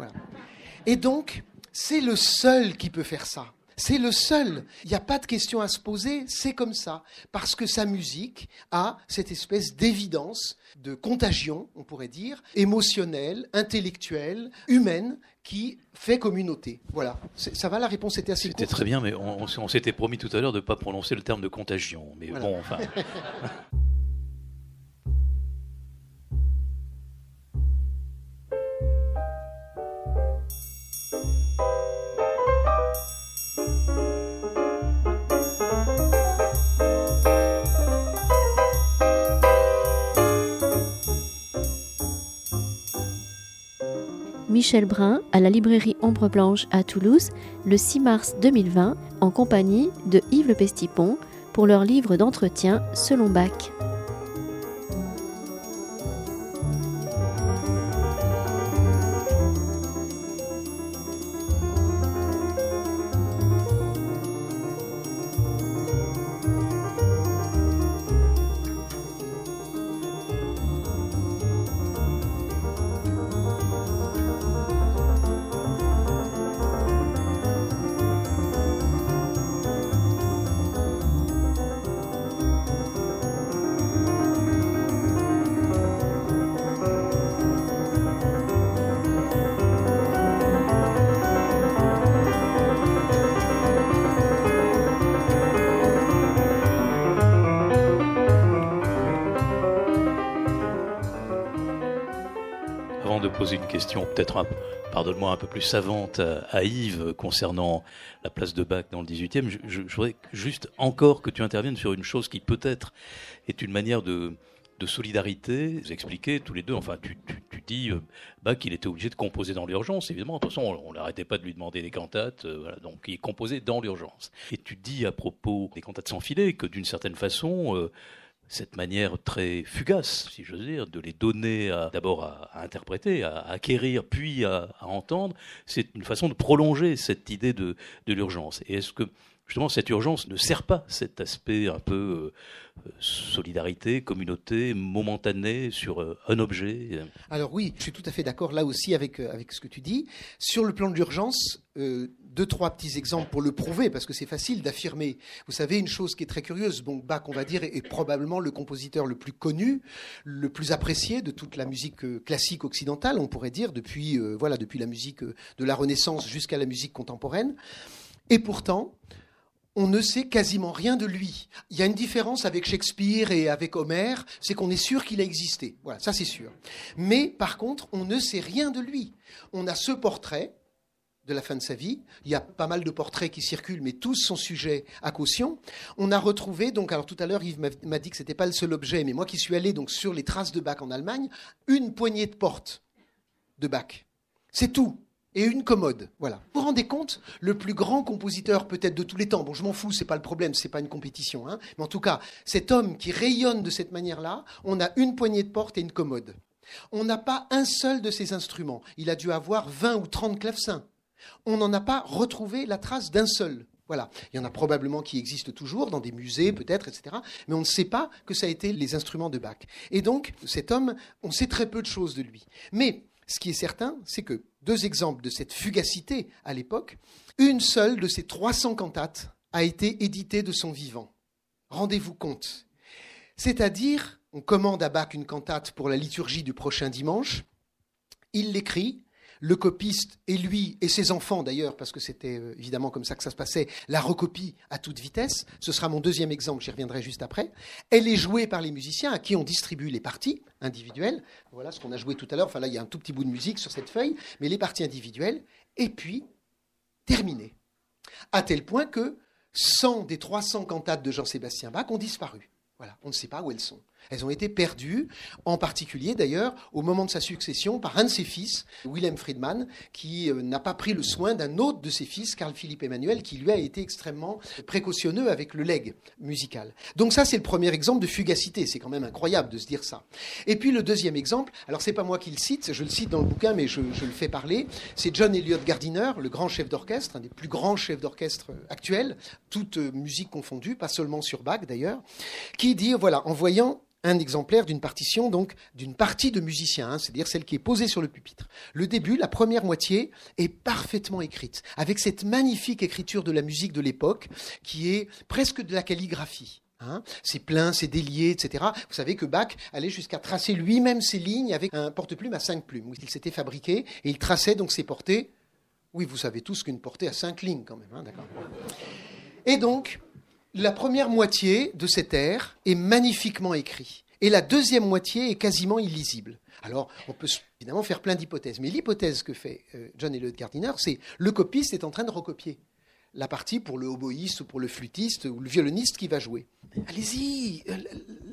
Et donc, c'est le seul qui peut faire ça. C'est le seul. Il n'y a pas de question à se poser, c'est comme ça. Parce que sa musique a cette espèce d'évidence, de contagion, on pourrait dire, émotionnelle, intellectuelle, humaine, qui fait communauté. Voilà. Ça va, la réponse était assez C'était très bien, mais on, s'était promis tout à l'heure de ne pas prononcer le terme de contagion. Mais bon, enfin. Michel Brun à la librairie Ombre Blanche à Toulouse le 6 mars 2020 en compagnie de Yves Le Pestipon pour leur livre d'entretien Selon Bach. Peut-être pardonne-moi, un peu plus savante à, Yves concernant la place de Bach dans le 18e. Je, voudrais juste encore que tu interviennes sur une chose qui peut-être est une manière de, solidarité. Vous expliquez tous les deux, enfin, tu, dis euh, Bach, il était obligé de composer dans l'urgence, évidemment. De toute façon, on n'arrêtait pas de lui demander des cantates, euh, donc il composait dans l'urgence. Et tu dis à propos des cantates sans filet que d'une certaine façon, euh, cette manière très fugace, si j'ose dire, de les donner d'abord à, interpréter, à, acquérir, puis à, entendre, c'est une façon de prolonger cette idée de, de l'urgence. Et est-ce que justement cette urgence ne sert pas cet aspect un peu euh, solidarité, communauté, momentanée sur euh, un objet Alors oui, je suis tout à fait d'accord là aussi avec, euh, avec ce que tu dis. Sur le plan de l'urgence, deux, trois petits exemples pour le prouver, parce que c'est facile d'affirmer. Vous savez, une chose qui est très curieuse, bon, Bach, on va dire, est probablement le compositeur le plus connu, le plus apprécié de toute la musique euh, classique occidentale, on pourrait dire, depuis, euh, voilà, depuis la musique euh, de la Renaissance jusqu'à la musique contemporaine. Et pourtant, on ne sait quasiment rien de lui. Il y a une différence avec Shakespeare et avec Homère, c'est qu'on est sûr qu'il a existé. Voilà, ça c'est sûr. Mais par contre, on ne sait rien de lui. On a ce portrait de la fin de sa vie. Il y a pas mal de portraits qui circulent, mais tous sont sujets à caution. On a retrouvé, donc, alors tout à l'heure, Yves m'a dit que ce n'était pas le seul objet, mais moi qui suis allé donc sur les traces de Bach en Allemagne, une poignée de portes de Bach. C'est tout. Et une commode. Voilà. Vous vous rendez compte Le plus grand compositeur peut-être de tous les temps. Bon, je m'en fous, c'est pas le problème, c'est pas une compétition. Hein. Mais en tout cas, cet homme qui rayonne de cette manière-là, on a une poignée de portes et une commode. On n'a pas un seul de ces instruments. Il a dû avoir 20 ou 30 clavecins on n'en a pas retrouvé la trace d'un seul. Voilà. Il y en a probablement qui existent toujours dans des musées, peut-être, etc. Mais on ne sait pas que ça a été les instruments de Bach. Et donc, cet homme, on sait très peu de choses de lui. Mais ce qui est certain, c'est que deux exemples de cette fugacité à l'époque, une seule de ces 300 cantates a été éditée de son vivant. Rendez-vous compte. C'est-à-dire, on commande à Bach une cantate pour la liturgie du prochain dimanche, il l'écrit, le copiste et lui et ses enfants d'ailleurs, parce que c'était euh, évidemment comme ça que ça se passait, la recopie à toute vitesse. Ce sera mon deuxième exemple, j'y reviendrai juste après. Elle est jouée par les musiciens à qui on distribue les parties individuelles. Voilà ce qu'on a joué tout à l'heure. Enfin là, il y a un tout petit bout de musique sur cette feuille, mais les parties individuelles. Et puis, terminées. À tel point que 100 des 300 cantates de Jean-Sébastien Bach ont disparu. Voilà, on ne sait pas où elles sont. Elles ont été perdues, en particulier d'ailleurs au moment de sa succession par un de ses fils, Wilhelm Friedman, qui euh, n'a pas pris le soin d'un autre de ses fils, Carl Philippe Emmanuel, qui lui a été extrêmement précautionneux avec le legs musical. Donc ça, c'est le premier exemple de fugacité. C'est quand même incroyable de se dire ça. Et puis le deuxième exemple, alors c'est pas moi qui le cite, je le cite dans le bouquin, mais je, je le fais parler, c'est John Elliott Gardiner, le grand chef d'orchestre, un des plus grands chefs d'orchestre actuels, toute euh, musique confondue, pas seulement sur Bach d'ailleurs, qui dit, voilà, en voyant un exemplaire d'une partition, donc d'une partie de musicien, hein, c'est-à-dire celle qui est posée sur le pupitre. Le début, la première moitié, est parfaitement écrite, avec cette magnifique écriture de la musique de l'époque, qui est presque de la calligraphie. Hein. c'est plein, c'est délié, etc. Vous savez que Bach allait jusqu'à tracer lui-même ses lignes avec un porte-plume à cinq plumes, il s'était fabriqué, et il traçait donc ses portées. Oui, vous savez tous qu'une portée a cinq lignes quand même, hein, d'accord. Et donc, la première moitié de cet air est magnifiquement écrit. Et la deuxième moitié est quasiment illisible. Alors, on peut évidemment faire plein d'hypothèses. Mais l'hypothèse que fait euh, John Elliott Gardiner, c'est le copiste est en train de recopier la partie pour le oboïste ou pour le flûtiste ou le violoniste qui va jouer. Allez-y, euh,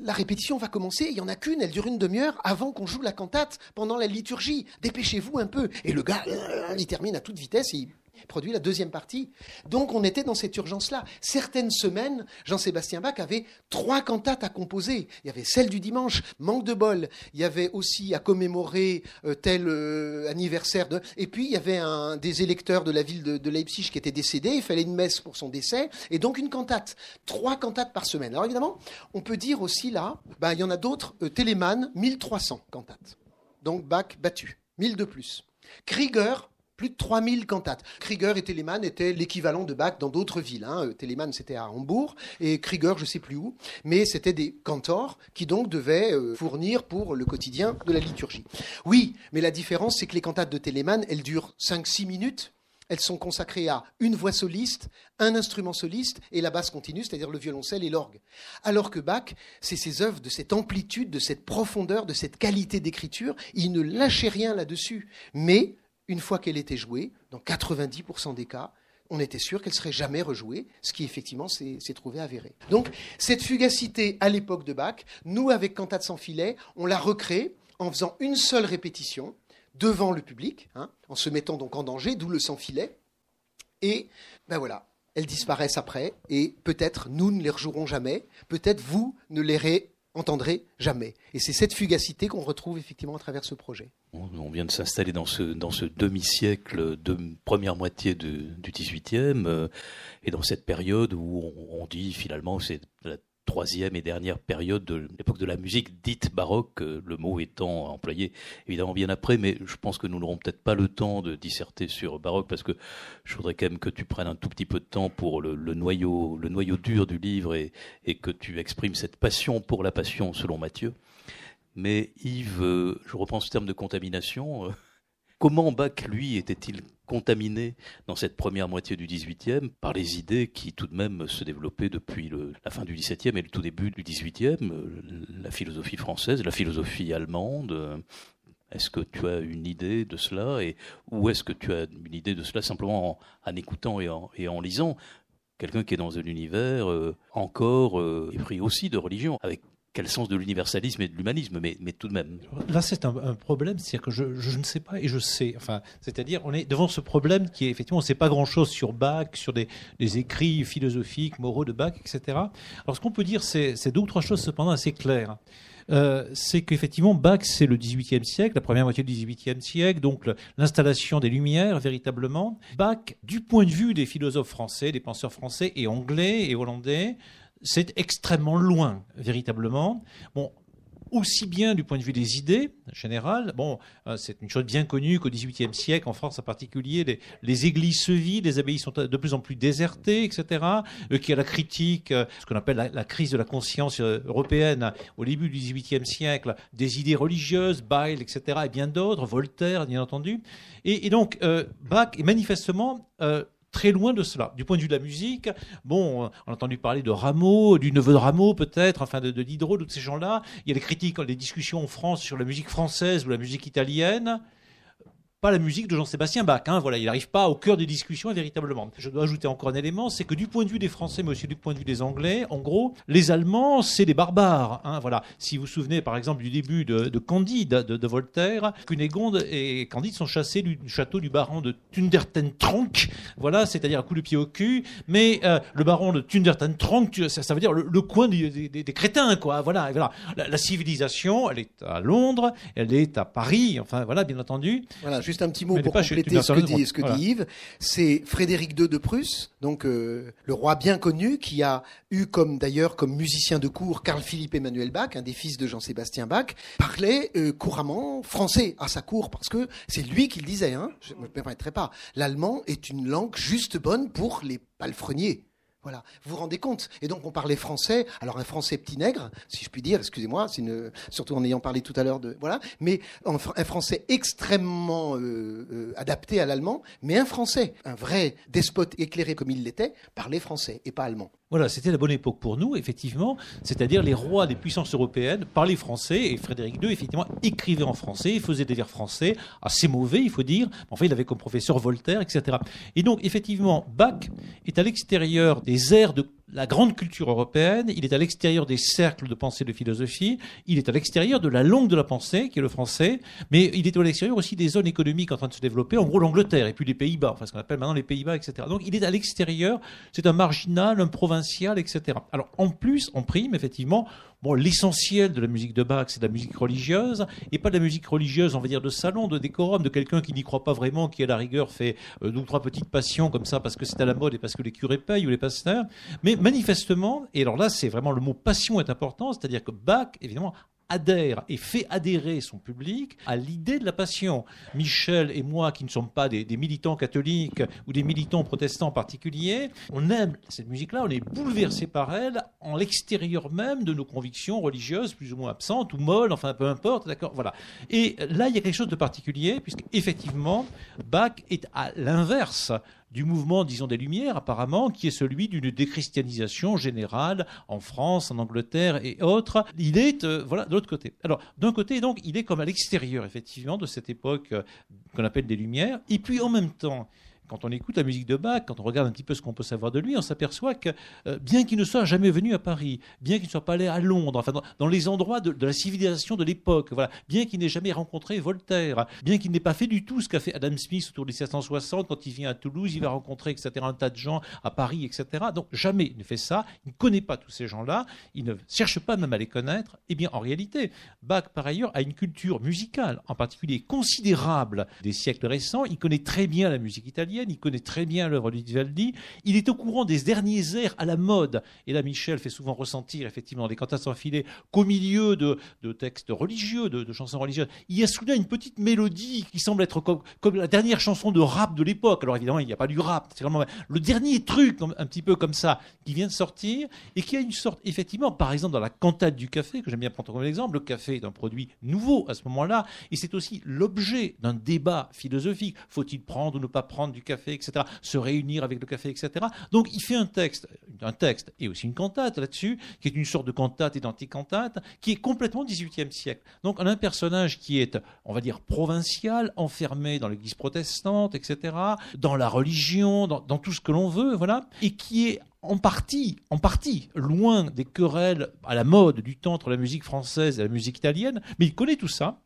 la répétition va commencer, il n'y en a qu'une, elle dure une demi-heure avant qu'on joue la cantate pendant la liturgie. Dépêchez-vous un peu. Et le gars, euh, il termine à toute vitesse et il produit la deuxième partie. Donc on était dans cette urgence-là. Certaines semaines, Jean-Sébastien Bach avait trois cantates à composer. Il y avait celle du dimanche, manque de bol. Il y avait aussi à commémorer euh, tel euh, anniversaire. De... Et puis il y avait un des électeurs de la ville de, Leipzig qui était décédé. Il fallait une messe pour son décès et donc une cantate. Trois cantates par semaine. Alors évidemment, on peut dire aussi là, ben, il y en a d'autres. Euh, Téléman, 1300 cantates. Donc Bach battu, 1000 de plus. Krieger, plus de 3000 cantates. Krieger et Telemann étaient l'équivalent de Bach dans d'autres villes. Hein. Telemann, c'était à Hambourg, et Krieger, je ne sais plus où, mais c'était des cantors qui donc devaient euh, fournir pour le quotidien de la liturgie. Oui, mais la différence, c'est que les cantates de Telemann, elles durent 5-6 minutes, elles sont consacrées à une voix soliste, un instrument soliste et la basse continue, c'est-à-dire le violoncelle et l'orgue. Alors que Bach, c'est ses œuvres de cette amplitude, de cette profondeur, de cette qualité d'écriture. Il ne lâchait rien là-dessus. Mais, une fois qu'elle était jouée, dans 90% des cas, on était sûr qu'elle serait jamais rejouée, ce qui effectivement s'est trouvé avéré. Donc, cette fugacité à l'époque de Bach, nous, avec Cantate sans filet, on la recrée en faisant une seule répétition, devant le public, hein, en se mettant donc en danger, d'où le sans-filet. Et ben voilà, elles disparaissent après, et peut-être nous ne les rejouerons jamais, peut-être vous ne les réentendrez jamais. Et c'est cette fugacité qu'on retrouve effectivement à travers ce projet. On vient de s'installer dans ce, demi-siècle de première moitié du XVIIIe, euh, et dans cette période où on, on dit finalement c'est la troisième et dernière période de l'époque de la musique dite baroque, euh, le mot étant employé évidemment bien après, mais je pense que nous n'aurons peut-être pas le temps de disserter sur baroque parce que je voudrais quand même que tu prennes un tout petit peu de temps pour le, noyau, le noyau dur du livre et, et, que tu exprimes cette passion pour la passion selon Mathieu. Mais Yves, euh, je reprends ce terme de contamination. Euh, comment Bach, lui, était-il contaminé dans cette première moitié du XVIIIe par les idées qui tout de même se développaient depuis la fin du XVIIe et le tout début du XVIIIe, euh, la philosophie française, la philosophie allemande. Est-ce que tu as une idée de cela et ou est-ce que tu as une idée de cela simplement en, écoutant et en, lisant? Quelqu'un qui est dans un univers euh, encore euh, épris aussi de religion, avec quel sens de l'universalisme et de l'humanisme, mais, tout de même. Là, c'est un, problème, c'est-à-dire que je, ne sais pas et je sais. Enfin, c'est-à-dire, on est devant ce problème qui est effectivement, on ne sait pas grand-chose sur Bach, sur des, des, écrits philosophiques, moraux de Bach, etc. Alors, ce qu'on peut dire, c'est deux ou trois choses cependant assez claires. Euh, c'est qu'effectivement, Bach, c'est le XVIIIe siècle, la première moitié du XVIIIe siècle, donc l'installation des Lumières, véritablement. Bach, du point de vue des philosophes français, des penseurs français et anglais et hollandais, c'est extrêmement loin, véritablement. Bon, aussi bien du point de vue des idées générales. Bon, euh, c'est une chose bien connue qu'au XVIIIe siècle, en France en particulier, les, églises se vident, les abbayes sont de plus en plus désertées, etc. Euh, qu'il y a la critique, euh, ce qu'on appelle la, crise de la conscience européenne au début du XVIIIe siècle, des idées religieuses, Bayle, etc., et bien d'autres, Voltaire, bien entendu. Et, donc, Bach est manifestement très loin de cela. Du point de vue de la musique, bon, on a entendu parler de Rameau, du neveu de Rameau peut-être, enfin de, de Diderot, de ces gens-là. Il y a des critiques, des discussions en France sur la musique française ou la musique italienne pas la musique de Jean-Sébastien Bach. Hein, voilà, il n'arrive pas au cœur des discussions véritablement. Je dois ajouter encore un élément, c'est que du point de vue des Français, mais aussi du point de vue des Anglais, en gros, les Allemands, c'est des barbares. Hein, voilà. Si vous vous souvenez, par exemple, du début de, Candide, de, Voltaire, Cunégonde et Candide sont chassés du, château du baron de Tundertentronck, voilà, c'est-à-dire un coup de pied au cul. Mais euh, le baron de Tundertentronck, ça, ça veut dire le, coin des, crétins, quoi. Voilà, voilà. La, civilisation, elle est à Londres, elle est à Paris, enfin voilà, bien entendu. Voilà, un petit mot pour compléter ce que, dit, ce que dit Yves. C'est Frédéric II de Prusse, donc euh, le roi bien connu, qui a eu comme d'ailleurs comme musicien de cour Carl Philippe Emmanuel Bach, un des fils de Jean-Sébastien Bach, parlait euh, couramment français à sa cour parce que c'est lui qui le disait. Hein, je ne me permettrai pas. L'allemand est une langue juste bonne pour les palefreniers. Voilà, vous vous rendez compte? Et donc on parlait français, alors un français petit nègre, si je puis dire, excusez-moi, surtout en ayant parlé tout à l'heure de voilà, mais un français extrêmement euh, euh, adapté à l'allemand, mais un français, un vrai despote éclairé comme il l'était, parlait français et pas allemand. Voilà, c'était la bonne époque pour nous, effectivement, c'est-à-dire les rois des puissances européennes parlaient français et Frédéric II, effectivement, écrivait en français, faisait des vers français, assez mauvais, il faut dire. Enfin, il avait comme professeur Voltaire, etc. Et donc, effectivement, Bach est à l'extérieur des airs de la grande culture européenne, il est à l'extérieur des cercles de pensée de philosophie, il est à l'extérieur de la langue de la pensée, qui est le français, mais il est à l'extérieur aussi des zones économiques en train de se développer, en gros l'Angleterre, et puis les Pays-Bas, enfin ce qu'on appelle maintenant les Pays-Bas, etc. Donc il est à l'extérieur, c'est un marginal, un provincial, etc. Alors en plus, en prime, effectivement, L'essentiel de la musique de Bach, c'est de la musique religieuse, et pas de la musique religieuse, on va dire, de salon, de décorum, de quelqu'un qui n'y croit pas vraiment, qui à la rigueur fait euh, deux ou trois petites passions comme ça parce que c'est à la mode et parce que les curés payent ou les pasteurs. Mais manifestement, et alors là, c'est vraiment le mot passion est important, c'est-à-dire que Bach, évidemment, adhère et fait adhérer son public à l'idée de la passion. Michel et moi, qui ne sommes pas des, militants catholiques ou des militants protestants particuliers, on aime cette musique-là, on est bouleversé par elle en l'extérieur même de nos convictions religieuses, plus ou moins absentes ou molles, enfin peu importe, d'accord, voilà. Et là, il y a quelque chose de particulier, puisque effectivement, Bach est à l'inverse du mouvement, disons, des Lumières, apparemment, qui est celui d'une déchristianisation générale en France, en Angleterre et autres. Il est, euh, voilà, de l'autre côté. Alors, d'un côté, donc, il est comme à l'extérieur, effectivement, de cette époque euh, qu'on appelle des Lumières, et puis en même temps, quand on écoute la musique de Bach, quand on regarde un petit peu ce qu'on peut savoir de lui, on s'aperçoit que, euh, bien qu'il ne soit jamais venu à Paris, bien qu'il ne soit pas allé à Londres, enfin, dans, les endroits de, la civilisation de l'époque, voilà, bien qu'il n'ait jamais rencontré Voltaire, bien qu'il n'ait pas fait du tout ce qu'a fait Adam Smith autour des 1760, quand il vient à Toulouse, il va rencontrer, etc., un tas de gens à Paris, etc. Donc, jamais il ne fait ça, il ne connaît pas tous ces gens-là, il ne cherche pas même à les connaître. Eh bien, en réalité, Bach, par ailleurs, a une culture musicale, en particulier considérable des siècles récents. Il connaît très bien la musique italienne il connaît très bien l'œuvre de Vivaldi, il est au courant des derniers airs à la mode. Et là, Michel fait souvent ressentir, effectivement, les cantates sans filet, qu'au milieu de, textes religieux, de, chansons religieuses, il y a soudain une petite mélodie qui semble être comme, la dernière chanson de rap de l'époque. Alors évidemment, il n'y a pas du rap, c'est vraiment le dernier truc, un petit peu comme ça, qui vient de sortir et qui a une sorte, effectivement, par exemple, dans la cantate du café, que j'aime bien prendre comme exemple, le café est un produit nouveau à ce moment-là, et c'est aussi l'objet d'un débat philosophique. Faut-il prendre ou ne pas prendre du café, etc., se réunir avec le café, etc. Donc il fait un texte, un texte et aussi une cantate là-dessus, qui est une sorte de cantate et d'anticantate, qui est complètement 18e siècle. Donc on a un personnage qui est, on va dire, provincial, enfermé dans l'église protestante, etc., dans la religion, dans, dans tout ce que l'on veut, voilà, et qui est en partie, en partie, loin des querelles à la mode du temps entre la musique française et la musique italienne, mais il connaît tout ça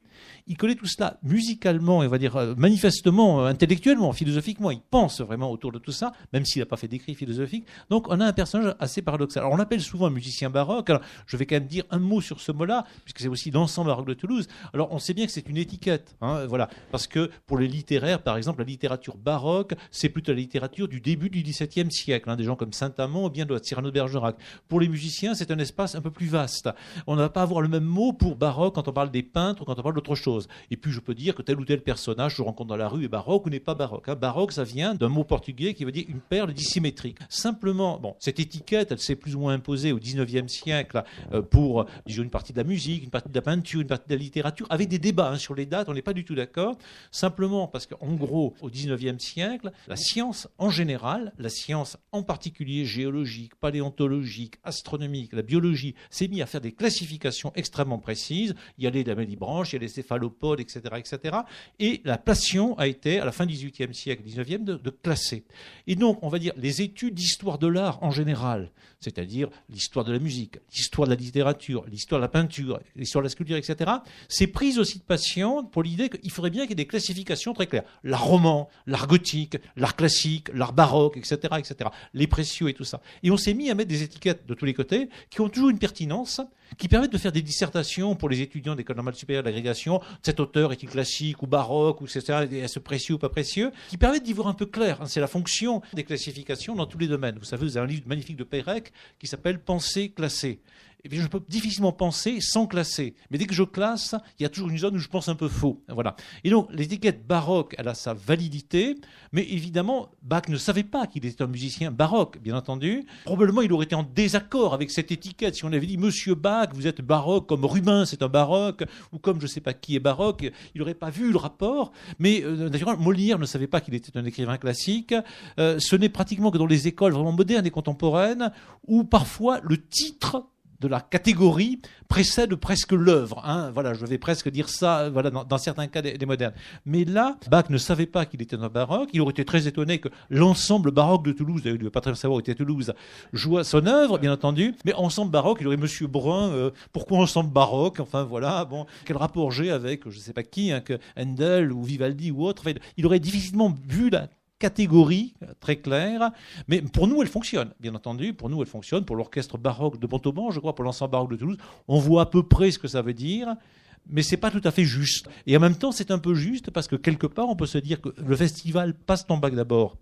il connaît tout cela musicalement et on va dire euh, manifestement, euh, intellectuellement, philosophiquement. Il pense vraiment autour de tout ça, même s'il n'a pas fait d'écrit philosophique. Donc on a un personnage assez paradoxal. Alors on l'appelle souvent un musicien baroque. Alors je vais quand même dire un mot sur ce mot-là, puisque c'est aussi l'ensemble baroque de Toulouse. Alors on sait bien que c'est une étiquette, hein, voilà, parce que pour les littéraires, par exemple, la littérature baroque, c'est plutôt la littérature du début du XVIIe siècle, hein, des gens comme Saint-Amand ou bien d'autres, Cyrano de Bergerac. Pour les musiciens, c'est un espace un peu plus vaste. On ne va pas avoir le même mot pour baroque quand on parle des peintres ou quand on parle chose. Et puis je peux dire que tel ou tel personnage que je rencontre dans la rue est baroque ou n'est pas baroque. Hein. Baroque, ça vient d'un mot portugais qui veut dire une perle dissymétrique. Simplement, cette étiquette, elle s'est plus ou moins imposée au XIXe siècle euh, pour, disons, une partie de la musique, une partie de la peinture, une partie de la littérature, avec des débats hein, sur les dates, on n'est pas du tout d'accord. Simplement parce qu'en gros, au XIXe siècle, la science en général, la science en particulier géologique, paléontologique, astronomique, la biologie, s'est mis à faire des classifications extrêmement précises. Il y a les lamellibranches, il y a les céphalopodes, etc., etc. Et la passion a été, à la fin du XVIIIe siècle, XIXe, de, de classer. Et donc, on va dire, les études d'histoire de l'art en général, c'est-à-dire l'histoire de la musique, l'histoire de la littérature, l'histoire de la peinture, l'histoire de la sculpture, etc., c'est prise aussi de passion pour l'idée qu'il faudrait bien qu'il y ait des classifications très claires. L'art roman, l'art gothique, l'art classique, l'art baroque, etc., etc., les précieux et tout ça. Et on s'est mis à mettre des étiquettes de tous les côtés qui ont toujours une pertinence, qui permettent de faire des dissertations pour les étudiants d'école normale supérieure d'agrégation. Cet auteur est-il classique ou baroque, ou etc., est-ce précieux ou pas précieux, qui permettent d'y voir un peu clair. Hein. C'est la fonction des classifications dans tous les domaines. Vous savez, vous avez un livre magnifique de Pérec qui s'appelle Pensée classée eh je peux difficilement penser sans classer. Mais dès que je classe, il y a toujours une zone où je pense un peu faux. Voilà. Et donc, l'étiquette baroque, elle a sa validité, mais évidemment, Bach ne savait pas qu'il était un musicien baroque, bien entendu. Probablement, il aurait été en désaccord avec cette étiquette. Si on avait dit, Monsieur Bach, vous êtes baroque, comme Rubin, c'est un baroque, ou comme je ne sais pas qui est baroque, il n'aurait pas vu le rapport. Mais, euh, naturellement, Molière ne savait pas qu'il était un écrivain classique. Euh, ce n'est pratiquement que dans les écoles vraiment modernes et contemporaines, où parfois le titre de la catégorie précède presque l'œuvre. Hein. Voilà, je vais presque dire ça voilà, dans, certains cas des, modernes. Mais là, Bach ne savait pas qu'il était un baroque. Il aurait été très étonné que l'ensemble baroque de Toulouse, il ne devait pas très savoir où était Toulouse, joue son œuvre, bien entendu. Mais ensemble baroque, il aurait Monsieur Brun, euh, pourquoi ensemble baroque? Enfin voilà, bon, quel rapport j'ai avec, je ne sais pas qui, hein, que Handel ou Vivaldi ou autre? il aurait difficilement vu la catégorie très claire, mais pour nous, elle fonctionne, bien entendu. Pour nous, elle fonctionne. Pour l'orchestre baroque de Montauban, je crois, pour l'ensemble baroque de Toulouse, on voit à peu près ce que ça veut dire, mais c'est pas tout à fait juste. Et en même temps, c'est un peu juste parce que quelque part, on peut se dire que le festival passe ton bac d'abord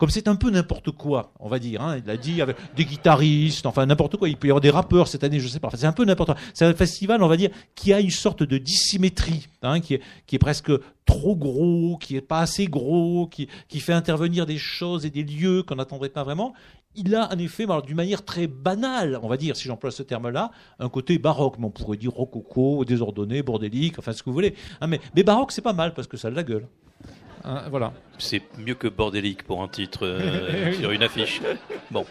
comme c'est un peu n'importe quoi, on va dire, hein, il a dit avec des guitaristes, enfin n'importe quoi, il peut y avoir des rappeurs cette année, je sais pas, c'est un peu n'importe quoi. C'est un festival, on va dire, qui a une sorte de dissymétrie, hein, qui, est, presque trop gros, qui est pas assez gros, qui, fait intervenir des choses et des lieux qu'on n'attendrait pas vraiment. Il a en effet, d'une manière très banale, on va dire, si j'emploie ce terme-là, un côté baroque, mais on pourrait dire rococo, désordonné, bordélique, enfin ce que vous voulez. Hein, mais, mais baroque, c'est pas mal parce que ça a de la gueule. Hein, voilà. C'est mieux que bordélique pour un titre euh, sur une affiche. Bon.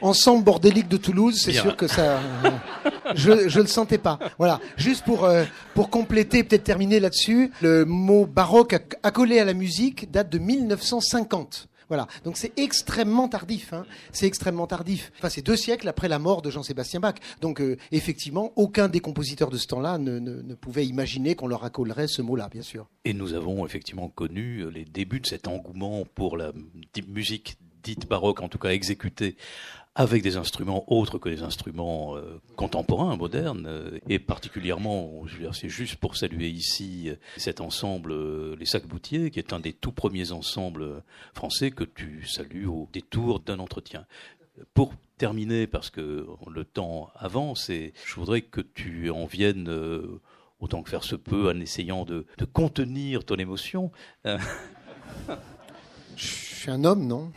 Ensemble bordélique de Toulouse, c'est sûr que ça. je, je le sentais pas. Voilà. Juste pour euh, pour compléter, peut-être terminer là-dessus, le mot baroque accolé à la musique date de 1950. Voilà. Donc c'est extrêmement tardif. Hein. C'est extrêmement tardif. Enfin, c'est deux siècles après la mort de Jean-Sébastien Bach. Donc euh, effectivement, aucun des compositeurs de ce temps-là ne, ne, pouvait imaginer qu'on leur accolerait ce mot-là, bien sûr. Et nous avons effectivement connu euh, les débuts de cet engouement pour la musique dite baroque, en tout cas exécutée avec des instruments autres que les instruments euh, contemporains, modernes, euh, et particulièrement, c'est juste pour saluer ici euh, cet ensemble, les Sacs Boutiers, qui est un des tout premiers ensembles français que tu salues au détour d'un entretien. Pour terminer, parce que le temps avance, et je voudrais que tu en viennes autant que faire se peut, en essayant de contenir ton émotion. Je suis un homme, non?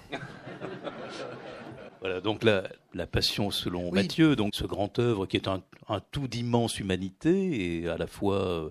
Voilà, donc la, la Passion selon oui. Matthieu, donc ce grand œuvre qui est un, un tout d'immense humanité et à la fois euh,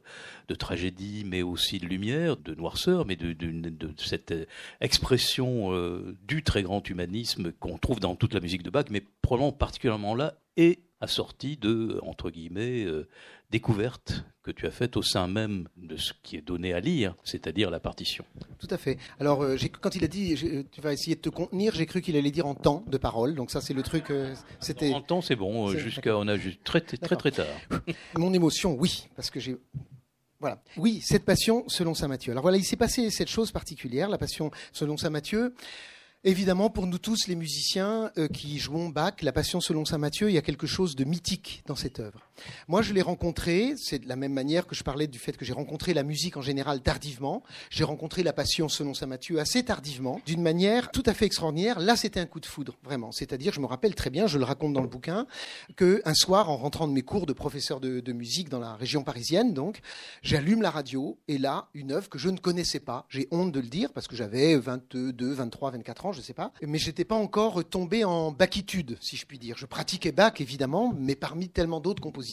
de tragédie, mais aussi de lumière, de noirceur, mais de, de, de cette expression euh, du très grand humanisme qu'on trouve dans toute la musique de Bach, mais probablement particulièrement là, et assorti de, entre guillemets, euh, découvertes que tu as faites au sein même de ce qui est donné à lire, c'est-à-dire la partition. Tout à fait. Alors, euh, quand il a dit tu vas essayer de te contenir, j'ai cru qu'il allait dire en temps de parole. Donc ça, c'est le truc. Euh, c'était en temps, c'est bon. Jusqu'à on a juste très très très, très tard. Mon émotion, oui, parce que j'ai voilà. Oui, cette passion selon saint Matthieu. Alors voilà, il s'est passé cette chose particulière, la passion selon saint Matthieu. Évidemment, pour nous tous, les musiciens euh, qui jouons Bach, la Passion selon saint Matthieu, il y a quelque chose de mythique dans cette œuvre. Moi, je l'ai rencontré, c'est de la même manière que je parlais du fait que j'ai rencontré la musique en général tardivement. J'ai rencontré la Passion selon saint Matthieu assez tardivement, d'une manière tout à fait extraordinaire. Là, c'était un coup de foudre, vraiment. C'est-à-dire, je me rappelle très bien, je le raconte dans le bouquin, que un soir, en rentrant de mes cours de professeur de, musique dans la région parisienne, donc, j'allume la radio et là, une œuvre que je ne connaissais pas. J'ai honte de le dire parce que j'avais 22, 23, 24 ans je sais pas, mais j'étais pas encore tombé en bachitude, si je puis dire. Je pratiquais Bach, évidemment, mais parmi tellement d'autres compositeurs,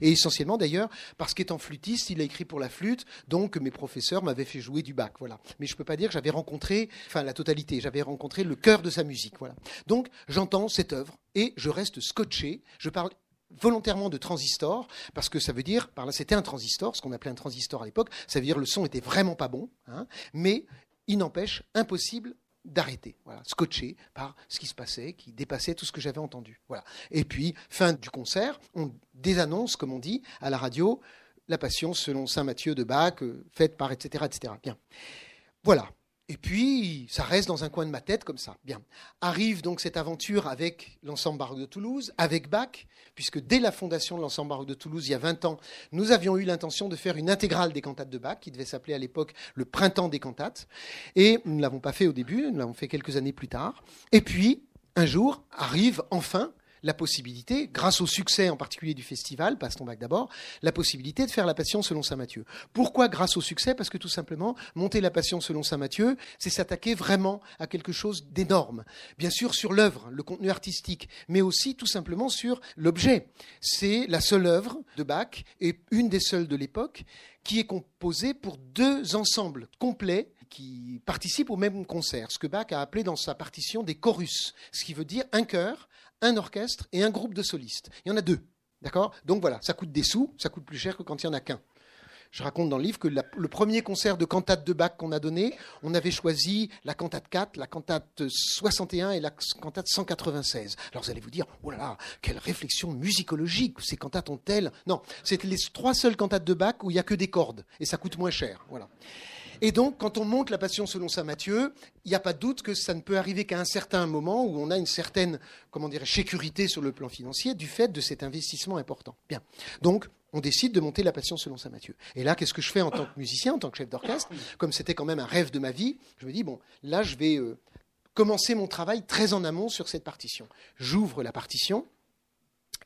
et essentiellement d'ailleurs, parce qu'étant flûtiste, il a écrit pour la flûte, donc mes professeurs m'avaient fait jouer du Bach, voilà. Mais je peux pas dire que j'avais rencontré, enfin la totalité, j'avais rencontré le cœur de sa musique, voilà. Donc j'entends cette œuvre et je reste scotché. Je parle volontairement de transistor, parce que ça veut dire, par là c'était un transistor, ce qu'on appelait un transistor à l'époque, ça veut dire le son était vraiment pas bon, hein, mais il n'empêche, impossible d'arrêter, voilà, scotché par ce qui se passait, qui dépassait tout ce que j'avais entendu. Voilà. Et puis, fin du concert, on désannonce, comme on dit, à la radio, la passion selon saint Matthieu de Bach, euh, faite par etc., etc. Bien. Voilà. Et puis, ça reste dans un coin de ma tête comme ça. Bien. Arrive donc cette aventure avec l'ensemble baroque de Toulouse, avec Bach, puisque dès la fondation de l'ensemble baroque de Toulouse, il y a 20 ans, nous avions eu l'intention de faire une intégrale des cantates de Bach, qui devait s'appeler à l'époque le Printemps des cantates. Et nous ne l'avons pas fait au début, nous l'avons fait quelques années plus tard. Et puis, un jour, arrive enfin la possibilité, grâce au succès en particulier du festival, passe ton bac d'abord, la possibilité de faire la passion selon saint Matthieu. Pourquoi grâce au succès? Parce que tout simplement, monter la passion selon saint Matthieu, c'est s'attaquer vraiment à quelque chose d'énorme. Bien sûr sur l'œuvre, le contenu artistique, mais aussi tout simplement sur l'objet. C'est la seule œuvre de Bach et une des seules de l'époque qui est composée pour deux ensembles complets qui participent au même concert, ce que Bach a appelé dans sa partition des chorus, ce qui veut dire un chœur, un orchestre et un groupe de solistes. Il y en a deux. D'accord? Donc voilà, ça coûte des sous, ça coûte plus cher que quand il n'y en a qu'un. Je raconte dans le livre que le premier concert de cantate de Bach qu'on a donné, on avait choisi la cantate 4, la cantate 61 et la cantate 196. Alors vous allez vous dire, oh là là, quelle réflexion musicologique, ces cantates ont-elles? Non, c'était les trois seules cantates de Bach où il n'y a que des cordes et ça coûte moins cher. Voilà. Et donc, quand on monte la passion selon saint Matthieu, il n'y a pas de doute que ça ne peut arriver qu'à un certain moment où on a une certaine, comment dirais sécurité sur le plan financier du fait de cet investissement important. Bien. Donc, on décide de monter la passion selon saint Matthieu. Et là, qu'est-ce que je fais en tant que musicien, en tant que chef d'orchestre? Comme c'était quand même un rêve de ma vie, je me dis, bon, là, je vais euh, commencer mon travail très en amont sur cette partition. J'ouvre la partition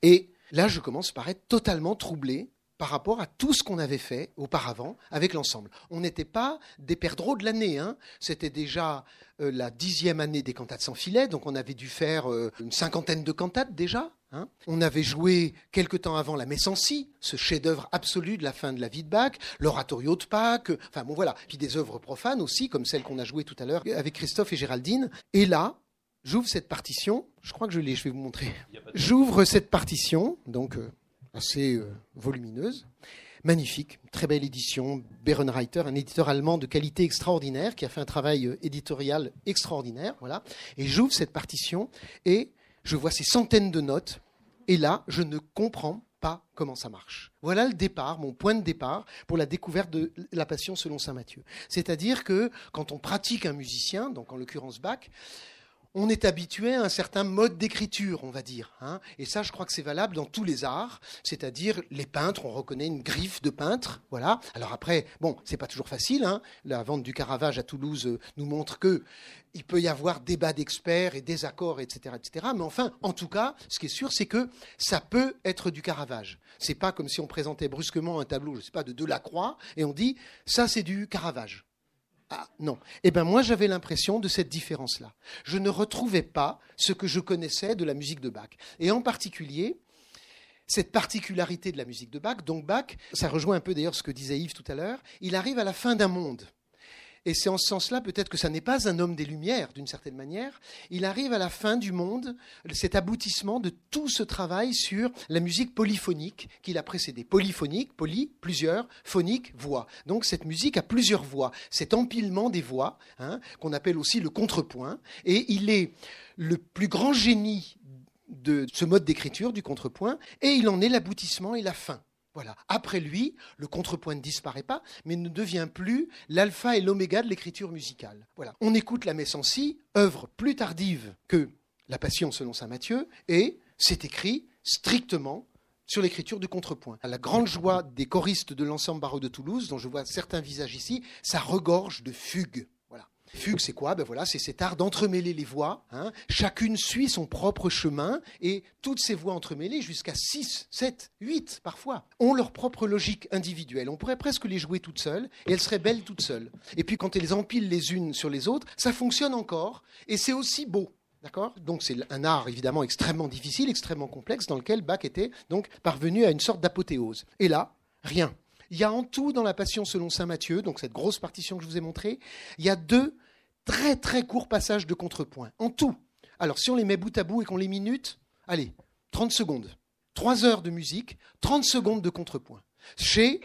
et là, je commence par être totalement troublé par rapport à tout ce qu'on avait fait auparavant avec l'ensemble. On n'était pas des perdreaux de l'année. Hein. C'était déjà euh, la dixième année des cantates sans filet, donc on avait dû faire euh, une cinquantaine de cantates déjà. Hein. On avait joué quelque temps avant la Messancy, ce chef-d'œuvre absolu de la fin de la vie de Bach, l'oratorio de Pâques, enfin bon voilà, puis des œuvres profanes aussi, comme celle qu'on a jouée tout à l'heure avec Christophe et Géraldine. Et là, j'ouvre cette partition, je crois que je l'ai, je vais vous montrer. J'ouvre cette partition, donc euh, assez euh, volumineuse, magnifique, très belle édition. Berenreiter, un éditeur allemand de qualité extraordinaire, qui a fait un travail euh, éditorial extraordinaire. Voilà. Et j'ouvre cette partition et je vois ces centaines de notes. Et là, je ne comprends pas comment ça marche. Voilà le départ, mon point de départ pour la découverte de la passion selon saint Matthieu. C'est-à-dire que quand on pratique un musicien, donc en l'occurrence Bach, on est habitué à un certain mode d'écriture, on va dire. Hein. Et ça, je crois que c'est valable dans tous les arts, c'est-à-dire les peintres, on reconnaît une griffe de peintre, voilà. Alors après, bon, c'est pas toujours facile. Hein. La vente du Caravage à Toulouse euh, nous montre que il peut y avoir débat d'experts et désaccords, etc., etc. Mais enfin, en tout cas, ce qui est sûr, c'est que ça peut être du Caravage. C'est pas comme si on présentait brusquement un tableau, je sais pas, de Delacroix et on dit ça, c'est du Caravage. Ah non. Eh bien moi j'avais l'impression de cette différence-là. Je ne retrouvais pas ce que je connaissais de la musique de Bach. Et en particulier, cette particularité de la musique de Bach, donc Bach, ça rejoint un peu d'ailleurs ce que disait Yves tout à l'heure, il arrive à la fin d'un monde. Et c'est en ce sens-là peut-être que ça n'est pas un homme des Lumières, d'une certaine manière. Il arrive à la fin du monde, cet aboutissement de tout ce travail sur la musique polyphonique qu'il a précédé. Polyphonique, poly, plusieurs, phonique, voix. Donc cette musique a plusieurs voix, cet empilement des voix, hein, qu'on appelle aussi le contrepoint. Et il est le plus grand génie de ce mode d'écriture du contrepoint, et il en est l'aboutissement et la fin. Après lui, le contrepoint ne disparaît pas, mais ne devient plus l'alpha et l'oméga de l'écriture musicale. On écoute la Messancy, œuvre plus tardive que la Passion selon saint Matthieu, et c'est écrit strictement sur l'écriture du contrepoint. À la grande joie des choristes de l'ensemble baroque de Toulouse, dont je vois certains visages ici, ça regorge de fugues. Fugue, c'est quoi? Ben voilà, c'est cet art d'entremêler les voix. Hein. Chacune suit son propre chemin et toutes ces voix entremêlées, jusqu'à 6, 7, 8 parfois, ont leur propre logique individuelle. On pourrait presque les jouer toutes seules et elles seraient belles toutes seules. Et puis quand elles empilent les unes sur les autres, ça fonctionne encore et c'est aussi beau. D'accord? Donc c'est un art évidemment extrêmement difficile, extrêmement complexe, dans lequel Bach était donc parvenu à une sorte d'apothéose. Et là, rien. Il y a en tout dans la Passion selon saint Matthieu, donc cette grosse partition que je vous ai montrée, il y a deux très très courts passages de contrepoint. En tout. Alors si on les met bout à bout et qu'on les minute, allez, 30 secondes. 3 heures de musique, 30 secondes de contrepoint. Chez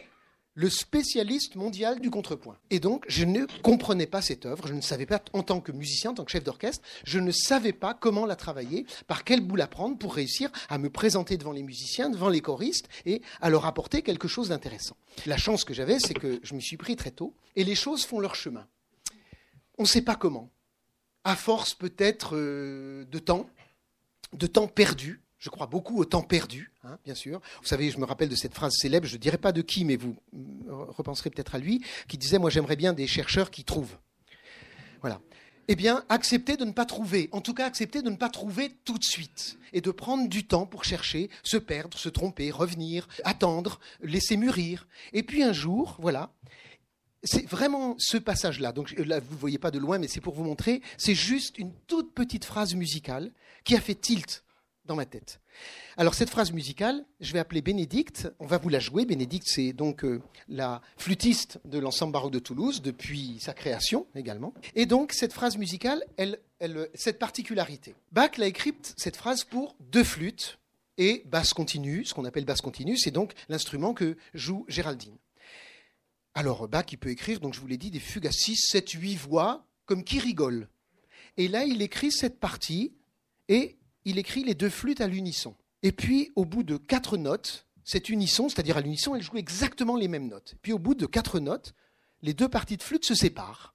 le spécialiste mondial du contrepoint. Et donc, je ne comprenais pas cette œuvre, je ne savais pas, en tant que musicien, en tant que chef d'orchestre, je ne savais pas comment la travailler, par quel bout la prendre pour réussir à me présenter devant les musiciens, devant les choristes, et à leur apporter quelque chose d'intéressant. La chance que j'avais, c'est que je me suis pris très tôt, et les choses font leur chemin. On ne sait pas comment. À force peut-être euh, de temps, de temps perdu, je crois beaucoup au temps perdu, hein, bien sûr. Vous savez, je me rappelle de cette phrase célèbre, je ne dirai pas de qui, mais vous repenserez peut-être à lui, qui disait Moi, j'aimerais bien des chercheurs qui trouvent. Voilà. Eh bien, accepter de ne pas trouver, en tout cas accepter de ne pas trouver tout de suite, et de prendre du temps pour chercher, se perdre, se tromper, revenir, attendre, laisser mûrir. Et puis un jour, voilà, c'est vraiment ce passage-là. Donc là, vous ne voyez pas de loin, mais c'est pour vous montrer. C'est juste une toute petite phrase musicale qui a fait tilt dans ma tête. Alors cette phrase musicale, je vais appeler Bénédicte, on va vous la jouer. Bénédicte, c'est donc euh, la flûtiste de l'ensemble baroque de Toulouse depuis sa création également. Et donc cette phrase musicale, elle, cette particularité. Bach l'a écrite, cette phrase, pour deux flûtes et basse continue, ce qu'on appelle basse continue, c'est donc l'instrument que joue Géraldine. Alors Bach, il peut écrire, donc je vous l'ai dit, des fugues à 6, 7, 8 voix, comme qui rigole. Et là, il écrit cette partie et il écrit les deux flûtes à l'unisson. Et puis, au bout de quatre notes, cette unisson, c'est-à-dire à l'unisson, elle joue exactement les mêmes notes. Puis, au bout de quatre notes, les deux parties de flûte se séparent.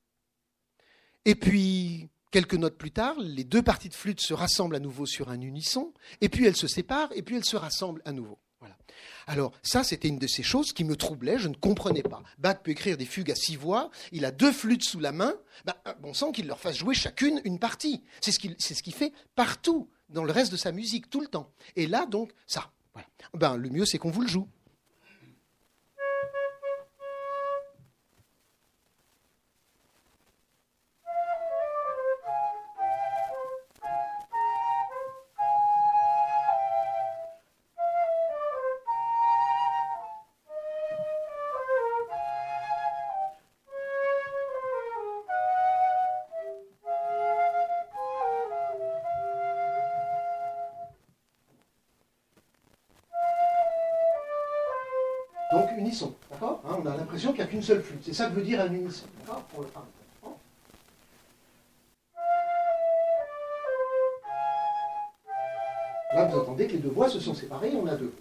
Et puis, quelques notes plus tard, les deux parties de flûte se rassemblent à nouveau sur un unisson, et puis elles se séparent, et puis elles se rassemblent à nouveau. Voilà. Alors ça, c'était une de ces choses qui me troublait, je ne comprenais pas. Bach peut écrire des fugues à six voix, il a deux flûtes sous la main, ben, bon sang qu'il leur fasse jouer chacune une partie. C'est ce qu'il fait partout dans le reste de sa musique, tout le temps. Et là, donc, ça. Ben, le mieux, c'est qu'on vous le joue. Qu'il n'y a qu'une seule flûte. C'est ça que veut dire un unisson, Là, vous entendez que les deux voix se sont séparées, on a deux.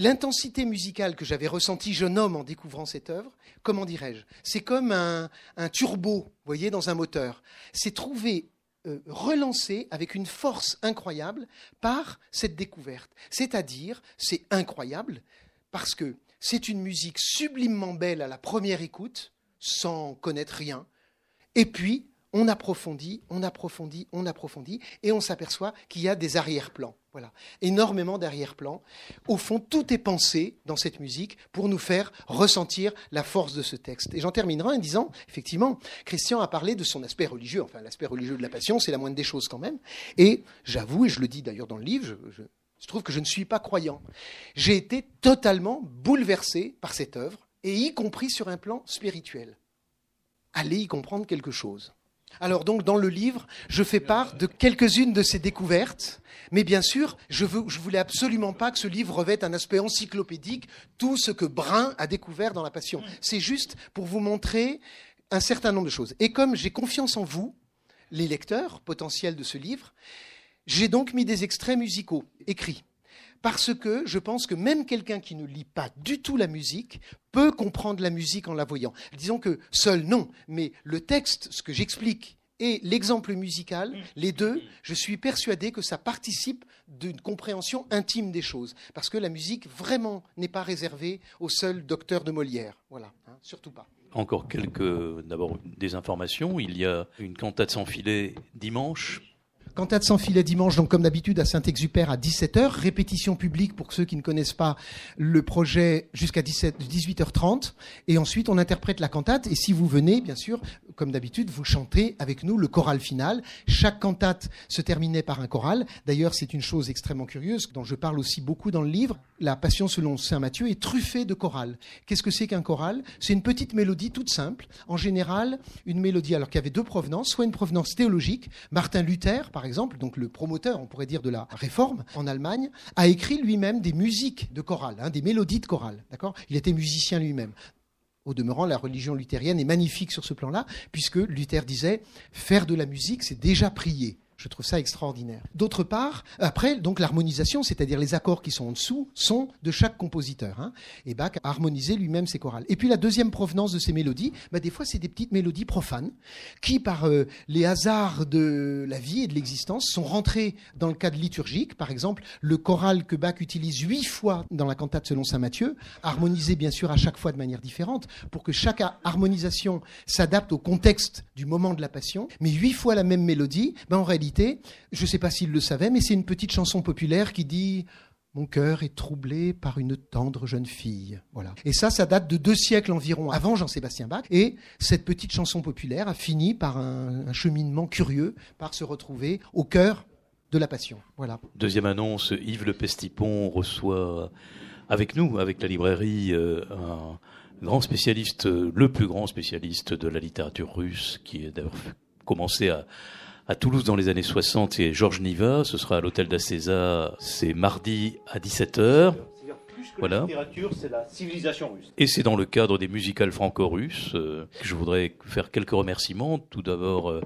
L'intensité musicale que j'avais ressentie jeune homme en découvrant cette œuvre, comment dirais-je? C'est comme un, turbo, vous voyez, dans un moteur. C'est trouvé euh, relancé avec une force incroyable par cette découverte. C'est-à-dire, c'est incroyable parce que c'est une musique sublimement belle à la première écoute, sans connaître rien, et puis on approfondit, on approfondit, on approfondit, et on s'aperçoit qu'il y a des arrière-plans. Voilà, énormément d'arrière-plans. Au fond, tout est pensé dans cette musique pour nous faire ressentir la force de ce texte. Et j'en terminerai en disant, effectivement, Christian a parlé de son aspect religieux. Enfin, l'aspect religieux de la Passion, c'est la moindre des choses quand même. Et j'avoue, et je le dis d'ailleurs dans le livre, je, trouve que je ne suis pas croyant. J'ai été totalement bouleversé par cette œuvre, et y compris sur un plan spirituel. Allez y comprendre quelque chose. Alors donc dans le livre, je fais part de quelques-unes de ces découvertes, mais bien sûr, je, je voulais absolument pas que ce livre revête un aspect encyclopédique, tout ce que Brun a découvert dans la Passion. C'est juste pour vous montrer un certain nombre de choses. Et comme j'ai confiance en vous, les lecteurs potentiels de ce livre, j'ai donc mis des extraits musicaux écrits parce que je pense que même quelqu'un qui ne lit pas du tout la musique peut comprendre la musique en la voyant. Disons que seul non, mais le texte, ce que j'explique, et l'exemple musical, les deux, je suis persuadé que ça participe d'une compréhension intime des choses. Parce que la musique, vraiment, n'est pas réservée au seul docteur de Molière. Voilà, hein, surtout pas. Encore quelques, d'abord, des informations. Il y a une cantate sans filet dimanche Cantate sans filet dimanche, donc comme d'habitude à Saint-Exupère à 17h. Répétition publique pour ceux qui ne connaissent pas le projet jusqu'à 18h30. Et ensuite, on interprète la cantate. Et si vous venez, bien sûr, comme d'habitude, vous chantez avec nous le choral final. Chaque cantate se terminait par un choral. D'ailleurs, c'est une chose extrêmement curieuse dont je parle aussi beaucoup dans le livre. La Passion selon Saint Matthieu est truffée de chorales. Qu'est-ce que c'est qu'un choral? C'est une petite mélodie toute simple. En général, une mélodie alors qu'il y avait deux provenances, soit une provenance théologique. Martin Luther, par exemple, donc le promoteur, on pourrait dire, de la réforme en Allemagne, a écrit lui-même des musiques de chorale, hein, des mélodies de chorale. D'accord? Il était musicien lui-même. Au demeurant, la religion luthérienne est magnifique sur ce plan-là, puisque Luther disait faire de la musique, c'est déjà prier. Je trouve ça extraordinaire. D'autre part, après, donc l'harmonisation, c'est-à-dire les accords qui sont en dessous, sont de chaque compositeur. Hein. Et Bach a harmonisé lui-même ses chorales. Et puis la deuxième provenance de ces mélodies, bah, des fois, c'est des petites mélodies profanes qui, par euh, les hasards de la vie et de l'existence, sont rentrées dans le cadre liturgique. Par exemple, le choral que Bach utilise huit fois dans la cantate selon saint Matthieu, harmonisé bien sûr à chaque fois de manière différente, pour que chaque harmonisation s'adapte au contexte du moment de la passion. Mais huit fois la même mélodie, bah, en réalité, je ne sais pas s'il le savait, mais c'est une petite chanson populaire qui dit mon cœur est troublé par une tendre jeune fille. Voilà. Et ça, ça date de deux siècles environ avant Jean-Sébastien Bach. Et cette petite chanson populaire a fini par un, cheminement curieux, par se retrouver au cœur de la passion. Voilà. Deuxième annonce, Yves Le Pestipon reçoit avec nous, avec la librairie, un grand spécialiste, le plus grand spécialiste de la littérature russe, qui est d'ailleurs commencé à, à Toulouse dans les années 60, c'est Georges Niva. Ce sera à l'hôtel d'Acésa, c'est mardi à 17h. Voilà. La littérature, c'est la civilisation russe. Et c'est dans le cadre des musicales franco-russes euh, que je voudrais faire quelques remerciements. Tout d'abord, euh,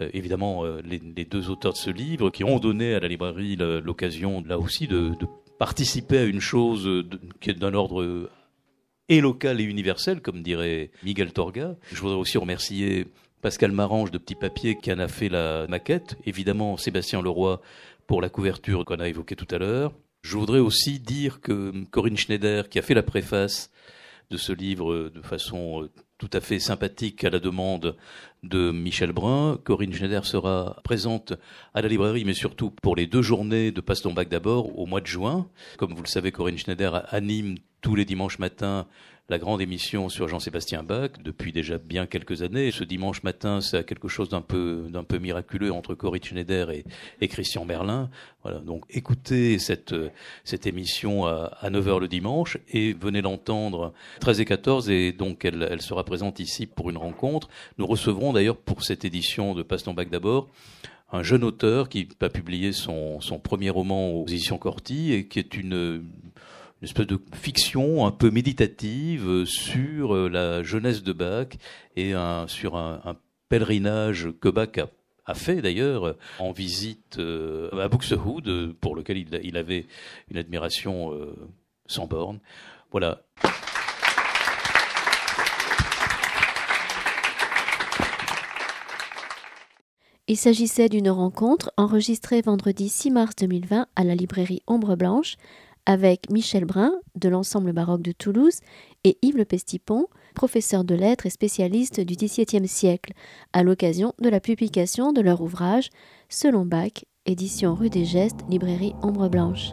euh, évidemment, les, deux auteurs de ce livre qui ont donné à la librairie l'occasion, là aussi, de, participer à une chose qui est d'un ordre et local et universel, comme dirait Miguel Torga. Je voudrais aussi remercier Pascal Marange de Petit Papier qui en a fait la maquette, évidemment Sébastien Leroy pour la couverture qu'on a évoquée tout à l'heure. Je voudrais aussi dire que Corinne Schneider, qui a fait la préface de ce livre de façon euh, tout à fait sympathique à la demande de Michel Brun. Corinne Schneider sera présente à la librairie, mais surtout pour les deux journées de Passe ton bac d'abord au mois de juin. Comme vous le savez, Corinne Schneider anime tous les dimanches matins la grande émission sur Jean-Sébastien Bach depuis déjà bien quelques années. Ce dimanche matin, c'est quelque chose d'un peu, d'un peu miraculeux entre Corinne Schneider et, Christian Merlin. Voilà. Donc, écoutez cette, cette émission à, à 9h le dimanche et venez l'entendre 13 et 14 et donc elle, elle sera présente ici pour une rencontre. Nous recevrons d'ailleurs pour cette édition de Passe ton d'abord un jeune auteur qui a publié son, son premier roman aux éditions Corti et qui est une une espèce de fiction un peu méditative euh, sur euh, la jeunesse de Bach et sur un, pèlerinage que Bach a, fait d'ailleurs en visite euh, à Buxtehude, pour lequel il, avait une admiration sans borne. Voilà. Il s'agissait d'une rencontre enregistrée vendredi 6 mars 2020 à la librairie Ombre Blanche avec Michel Brun de l'ensemble baroque de Toulouse et Yves Le Pestipon, professeur de lettres et spécialiste du XVIIe siècle, à l'occasion de la publication de leur ouvrage Selon Bach, édition rue des Gestes, librairie Ombre Blanche.